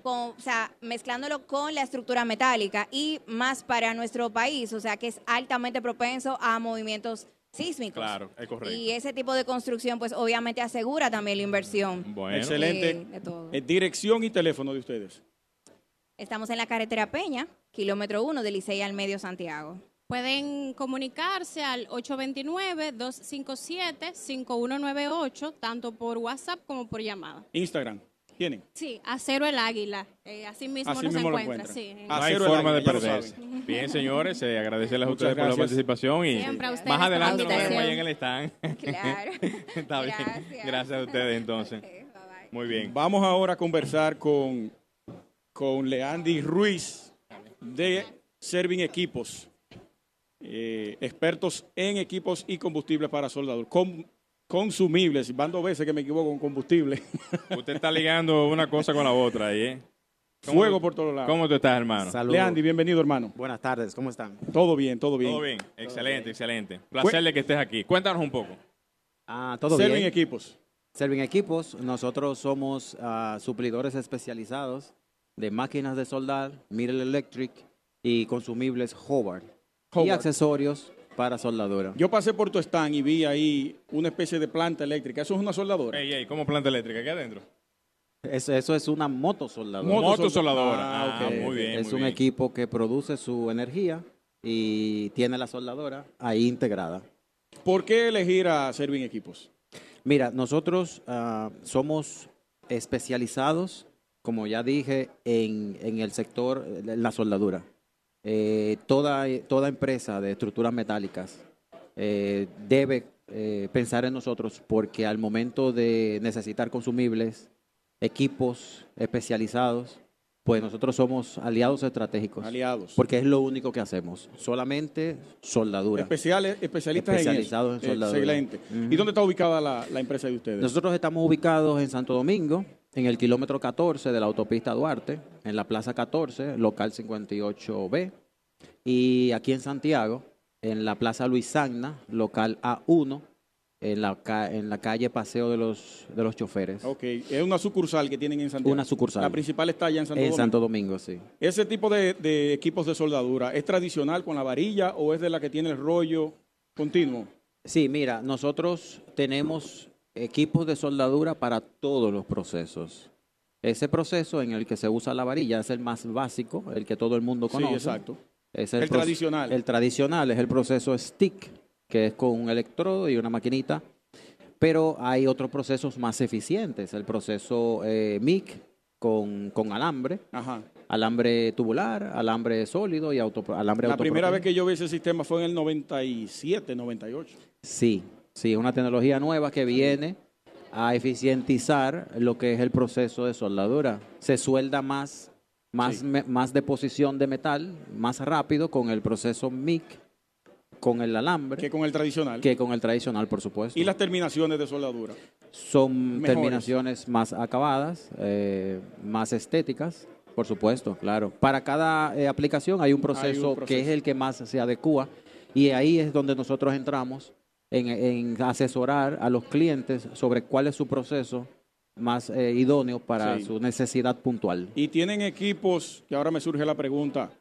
H: Con- o sea, mezclándolo con la estructura metálica y más para nuestro país, o sea, que es altamente propenso a movimientos sísmicos.
A: Claro, es correcto.
H: Y ese tipo de construcción, pues obviamente asegura también la inversión.
A: Bueno,
B: Excelente.
H: Eh, de todo.
B: Eh, dirección y teléfono de ustedes.
H: Estamos en la carretera Peña, kilómetro 1 de Licey al Medio Santiago.
I: Pueden comunicarse al 829-257-5198, tanto por WhatsApp como por llamada.
B: Instagram. ¿Tienen?
I: Sí, Acero el Águila. Eh, así mismo
B: Así
I: nos
B: mismo lo
I: encuentra.
B: encuentran.
I: Sí.
A: no hay
B: Acero el
A: forma de
B: lo
A: perderse. Bien, señores, eh, agradecerles a ustedes por la participación y
I: Siempre a ustedes
A: más adelante nos vemos ahí en el stand.
H: Claro.
A: Está bien.
H: Gracias.
A: Gracias a ustedes entonces.
H: Ok, bye bye.
A: Muy bien.
B: Vamos ahora a conversar con, con Leandy Ruiz de Serving Equipos, eh, expertos en equipos y combustibles para soldador. Com- consumibles, van dos veces que me equivoco con combustible.
A: Usted está ligando una cosa con la otra ahí, ¿eh? ¿Cómo
B: Fuego por todos lados.
A: ¿Cómo tú estás, hermano?
J: Saludos.
B: Leandy, bienvenido, hermano.
J: Buenas tardes, ¿cómo están?
B: Todo bien, todo bien.
A: Todo bien, excelente, excelente. Placer de que estés aquí. Cuéntanos un poco.
J: Ah, todo
B: Serving
J: bien.
B: Equipos.
J: Serving Equipos, nosotros somos ah, suplidores especializados de máquinas de soldar, Middle Electric y consumibles Hobart. Y
B: Hobart.
J: accesorios para soldadura.
B: Yo pasé por tu stand y vi ahí una especie de planta eléctrica. ¿Eso es una soldadora?
A: Ey, ey, ¿cómo planta eléctrica aquí adentro?
J: Eso, eso es una motosoldadora.
B: Moto-
A: Motosoldadora.
B: Ah,
A: Ah,
B: ok.
A: muy bien,
J: es
A: muy
J: un
A: bien.
J: equipo que produce su energía y tiene la soldadora ahí integrada.
B: ¿Por qué elegir a Serving Equipos?
J: Mira, nosotros ah, somos especializados, como ya dije, en, en el sector la soldadura. Eh, toda, toda empresa de estructuras metálicas eh, debe eh, pensar en nosotros porque al momento de necesitar consumibles, equipos especializados, pues nosotros somos aliados estratégicos.
B: Aliados.
J: Porque es lo único que hacemos, solamente soldadura.
B: Especiales, especialistas
J: Especializados en
B: en
J: soldadura.
B: Excelente. ¿Y dónde está ubicada la, la empresa de ustedes?
J: Nosotros estamos ubicados en Santo Domingo, en el kilómetro 14 de la autopista Duarte, en la Plaza 14, local 58B. Y aquí en Santiago, en la Plaza Luis Sagna, local A1, en la, ca- en la calle Paseo de los, de los Choferes.
B: Ok, es una sucursal que tienen en Santiago.
J: Una sucursal.
B: La principal está allá en Santo
J: en
B: Domingo.
J: Santo Domingo, sí.
B: ¿Ese tipo de, de equipos de soldadura es tradicional con la varilla o es de la que tiene el rollo continuo?
J: Sí, mira, nosotros tenemos equipos de soldadura para todos los procesos. Ese proceso en el que se usa la varilla es el más básico, el que todo el mundo conoce.
B: Sí, exacto.
J: Es
B: El tradicional.
J: El tradicional es el proceso stick, que es con un electrodo y una maquinita. Pero hay otros procesos más eficientes. El proceso eh, MIG con, con alambre,
B: Ajá.
J: alambre tubular, alambre sólido y auto, alambre
B: La primera vez que yo vi ese sistema fue en el 97, 98.
J: Sí, sí, es una tecnología nueva que viene a eficientizar lo que es el proceso de soldadura. Se suelda más, más,
B: Sí.
J: me- más deposición de metal, más rápido con el proceso MIG, con el alambre,
B: Que con el tradicional.
J: que con el tradicional, por supuesto.
B: Y las terminaciones de soldadura.
J: Son
B: Mejores.
J: terminaciones más acabadas, eh, más estéticas, por supuesto, claro. Para cada eh, aplicación hay un, proceso que
B: proceso.
J: es el que más se adecua y ahí es donde nosotros entramos en, en asesorar a los clientes sobre cuál es su proceso más eh, idóneo para
B: Sí.
J: su necesidad puntual.
B: Y tienen equipos, que ahora me surge la pregunta,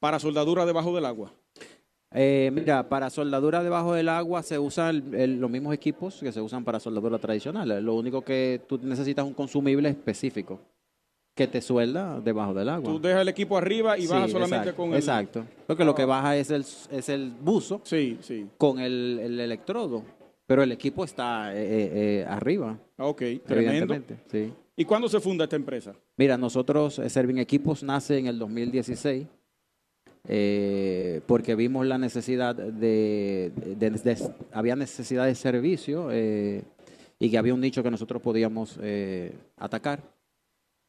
B: para soldadura debajo del agua.
J: Eh, mira, para soldadura debajo del agua se usan el- los mismos equipos que se usan para soldadura tradicional. Lo único que tú necesitas un consumible específico que te suelda debajo del agua.
B: Tú dejas el equipo arriba y
J: Sí,
B: bajas solamente
J: exacto,
B: con el...
J: Exacto. Porque lo que
B: Ah.
J: baja es el, es el buzo
B: Sí, sí.
J: con el, el electrodo. Pero el equipo está eh, eh, eh, arriba.
B: Ok, tremendo.
J: Sí.
B: ¿Y cuándo se funda esta empresa?
J: Mira, nosotros, Serving Equipos nace en el 2016 eh, porque vimos la necesidad de, de- de- había necesidad de servicio eh, y que había un nicho que nosotros podíamos atacar.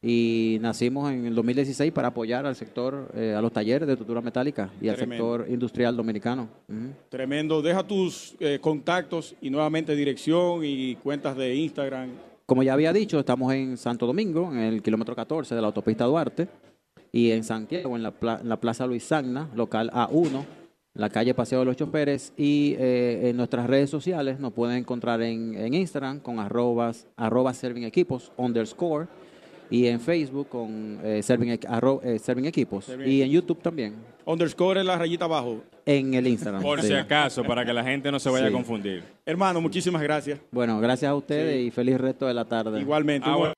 J: Y nacimos en el 2016 para apoyar al sector, eh, a los talleres de estructura metálica y al sector industrial dominicano.
B: Tremendo. Deja tus eh, contactos y nuevamente dirección y cuentas de Instagram.
J: Como ya había dicho, estamos en Santo Domingo, en el kilómetro 14 de la autopista Duarte, y en Santiago, en la, pla- en la Plaza Luis Sagna, local A1, en la calle Paseo de los Choferes, y eh, en nuestras redes sociales nos pueden encontrar en, en Instagram con arrobas, arroba serving equipos, underscore, y en Facebook con eh, serving, arro- eh, serving equipos,
B: Serving
J: y en YouTube también,
B: Underscore la rayita abajo.
J: en el Instagram.
A: Por
J: sí.
A: si acaso, para que la gente no se vaya
J: Sí.
A: a confundir.
B: Hermano, muchísimas gracias.
J: Bueno, gracias a ustedes
B: Sí.
J: y feliz resto de la tarde.
B: Igualmente.
A: Ah, bueno.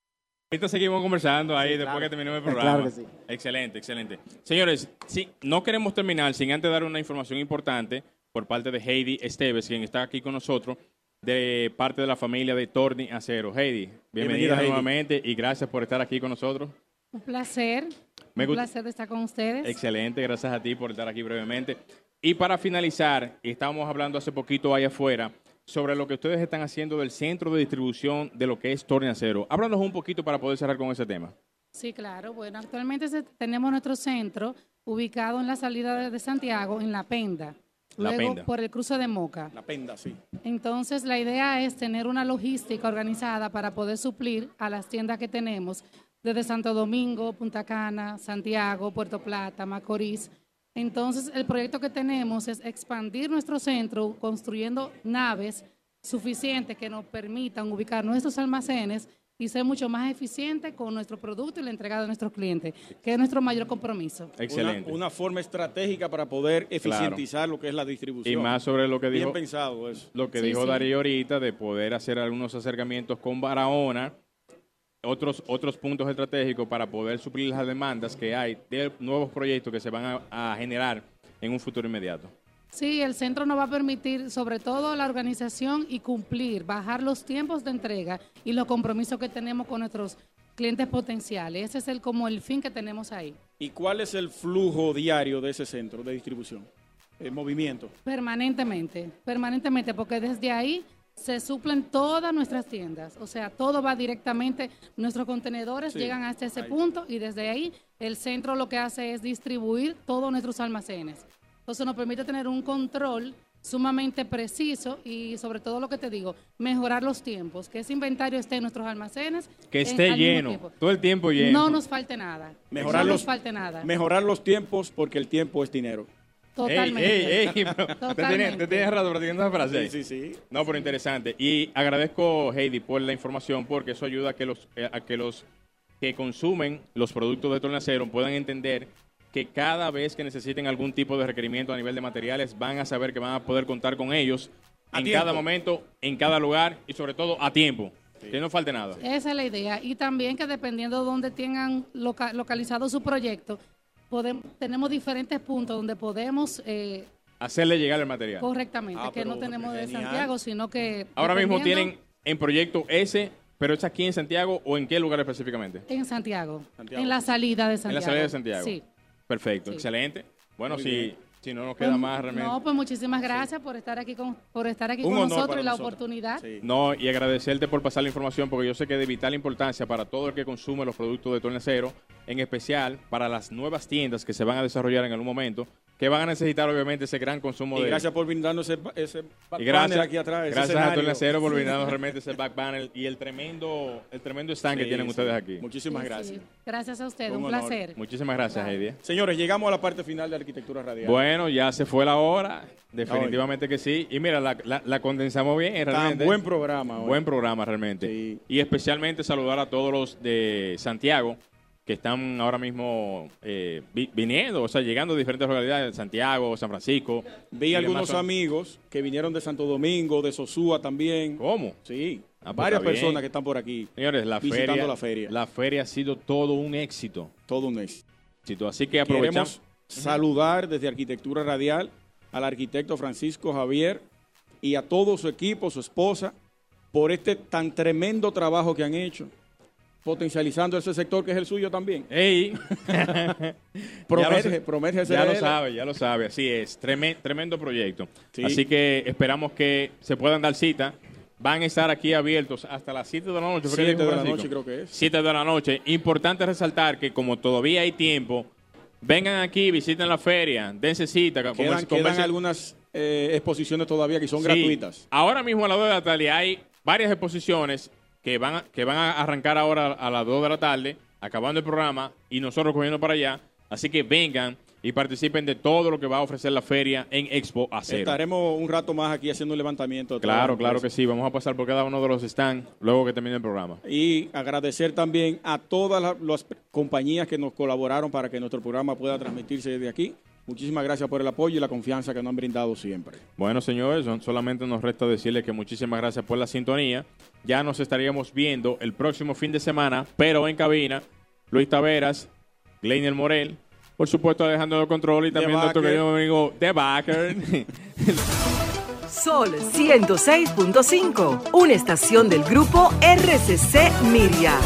A: Ahorita seguimos conversando ahí
J: Sí,
A: después que terminemos el programa.
J: claro que sí.
A: Excelente, excelente. Señores, sí, no queremos terminar sin antes dar una información importante por parte de Heidi Esteves, quien está aquí con nosotros, de parte de la familia de Torni Acero. Heidi, bienvenida,
B: Bienvenida, Heidi.
A: nuevamente y gracias por estar aquí con nosotros.
K: Un placer.
A: Me
K: un placer de estar con ustedes.
A: Excelente, gracias a ti por estar aquí brevemente. Y para finalizar, estábamos hablando hace poquito ahí afuera sobre lo que ustedes están haciendo del centro de distribución de lo que es Torni Acero. Háblanos un poquito para poder cerrar con ese tema.
K: Sí, claro. Bueno, actualmente tenemos nuestro centro ubicado en la salida de Santiago, en La Penda.
A: La
K: Luego
A: Penda.
K: por el cruce de Moca.
B: La penda, sí.
K: Entonces, la idea es tener una logística organizada para poder suplir a las tiendas que tenemos desde Santo Domingo, Punta Cana, Santiago, Puerto Plata, Macorís. Entonces, el proyecto que tenemos es expandir nuestro centro construyendo naves suficientes que nos permitan ubicar nuestros almacenes y ser mucho más eficientes con nuestro producto y la entrega de nuestros clientes, que es nuestro mayor compromiso.
A: Excelente.
B: Una, una forma estratégica para poder eficientizar lo que es la distribución.
A: Y más sobre lo que
B: Bien
A: dijo,
B: pensado eso.
A: lo que
K: Sí,
A: dijo
K: sí.
A: Darío ahorita de poder hacer algunos acercamientos con Barahona, otros, otros puntos estratégicos para poder suplir las demandas que hay de nuevos proyectos que se van a, a generar en un futuro inmediato.
K: Sí, el centro nos va a permitir, sobre todo, la organización y cumplir, bajar los tiempos de entrega y los compromisos que tenemos con nuestros clientes potenciales. Ese es el como el fin que tenemos ahí.
B: ¿Y cuál es el flujo diario de ese centro de distribución? El movimiento.
K: Permanentemente, permanentemente, porque desde ahí se suplen todas nuestras tiendas. O sea, todo va directamente, nuestros contenedores
B: Sí,
K: llegan hasta ese
B: ahí.
K: punto y desde ahí el centro lo que hace es distribuir todos nuestros almacenes. Entonces nos permite tener un control sumamente preciso y sobre todo lo que te digo, mejorar los tiempos, que ese inventario esté en nuestros almacenes.
A: Que
K: en-
A: esté lleno, todo el tiempo lleno.
K: No nos falte nada.
B: Mejorar
K: no
B: los-
K: nos falte nada.
B: Mejorar los tiempos porque el tiempo es dinero.
K: Totalmente.
A: Ey, ey, ey, pero te
K: Totalmente.
A: tienes, te tienes rato practicando esa frase.
B: Sí, sí, sí.
A: No, pero interesante. Y agradezco, Heidi, por la información, porque eso ayuda a que los, eh, a que, los que consumen los productos de Tornacero puedan entender que cada vez que necesiten algún tipo de requerimiento a nivel de materiales, van a saber que van a poder contar con ellos
B: A
A: en
B: tiempo.
A: cada momento, en cada lugar y sobre todo a tiempo. Que no falte nada.
K: Esa es la idea. Y también que dependiendo de dónde tengan loca- localizado su proyecto, podemos, tenemos diferentes puntos donde podemos eh,
A: Hacerle llegar el material.
K: correctamente,
B: Ah,
K: que no tenemos de
B: genial.
K: Santiago, sino que...
A: Ahora mismo tienen en proyecto ese, pero es aquí en Santiago o en qué lugar específicamente.
K: En Santiago,
B: Santiago.
K: en la salida de Santiago.
A: En la salida de Santiago.
K: Sí.
A: Perfecto,
K: Sí.
A: excelente. Bueno,
B: Muy
A: si,
B: bien.
A: si no nos queda
K: Pues,
A: más realmente.
K: No, pues muchísimas gracias por estar aquí con, por estar aquí
B: Un
K: con nosotros y la
B: nosotros.
K: oportunidad.
B: Sí.
A: No, y agradecerte por pasar la información porque yo sé que es de vital importancia para todo el que consume los productos de Tornacero, en especial para las nuevas tiendas que se van a desarrollar en algún momento, que van a necesitar obviamente ese gran consumo
B: Y
A: de...
B: gracias por brindarnos ese, ese back
A: y gracias,
B: panel aquí atrás. ese
A: gracias a
B: escenario.
A: Tornacero por brindarnos realmente ese back panel y el tremendo, el tremendo stand que tienen
B: sí.
A: ustedes aquí.
B: Muchísimas
K: Sí, sí.
B: gracias.
K: Gracias a usted,
B: Un
K: placer.
A: Muchísimas gracias, Heidi.
B: Señores, llegamos a la parte final de Arquitectura Radial.
A: Bueno, ya se fue la hora, definitivamente que sí. Y mira, la, la- la condensamos bien,
B: Tan
A: realmente.
B: buen programa hoy.
A: Buen programa realmente.
B: Sí.
A: Y especialmente saludar a todos los de Santiago, que están ahora mismo eh, vi- viniendo, o sea, llegando de diferentes localidades, Santiago, San Francisco.
B: Vi algunos
A: son-
B: amigos que vinieron de Santo Domingo, de Sosúa también.
A: ¿Cómo?
B: Sí,
A: Ah, pues
B: varias personas que están por aquí
A: Señores, la
B: visitando
A: feria,
B: la feria.
A: la feria ha sido todo un éxito.
B: Todo un éxito.
A: Así que aprovechamos.
B: Queremos saludar desde Arquitectura Radial al arquitecto Francisco Javier y a todo su equipo, su esposa, por este tan tremendo trabajo que han hecho, potencializando ese sector que es el suyo también.
A: ¡Ey!
B: Promete, promete
A: Ya lo sabe, ya lo sabe, así es. Tremen- tremendo proyecto.
B: Sí.
A: Así que esperamos que se puedan dar cita. Van a estar aquí abiertos hasta las 7 de la noche. ¿fue que
B: Siete
A: dijo
B: de la noche creo que es.
A: 7 de la noche. Importante resaltar que como todavía hay tiempo, vengan aquí, visiten la feria, dense cita.
B: Quedan, quedan
A: conversen-
B: algunas eh, exposiciones todavía que son
A: Sí.
B: gratuitas.
A: Ahora mismo a las 2 de la tarde hay varias exposiciones que van, a- que van a arrancar ahora a las 2 de la tarde, acabando el programa, y nosotros cogiendo para allá. Así que vengan y participen de todo lo que va a ofrecer la feria en Expo Acero.
B: Estaremos un rato más aquí haciendo un levantamiento.
A: Claro, claro que sí. Vamos a pasar por cada uno de los stands luego que termine el programa.
B: Y agradecer también a todas las, las compañías que nos colaboraron para que nuestro programa pueda transmitirse desde aquí. Muchísimas gracias por el apoyo y la confianza que nos han brindado siempre.
A: Bueno, señores, solamente nos resta decirles que muchísimas gracias por la sintonía. Ya nos estaríamos viendo el próximo fin de semana, pero en cabina, Luis Taveras, Gleiner Morel, por supuesto Alejandro de Control y también nuestro querido amigo The Backer.
F: Sol 106.5, una estación del grupo RCC Miria.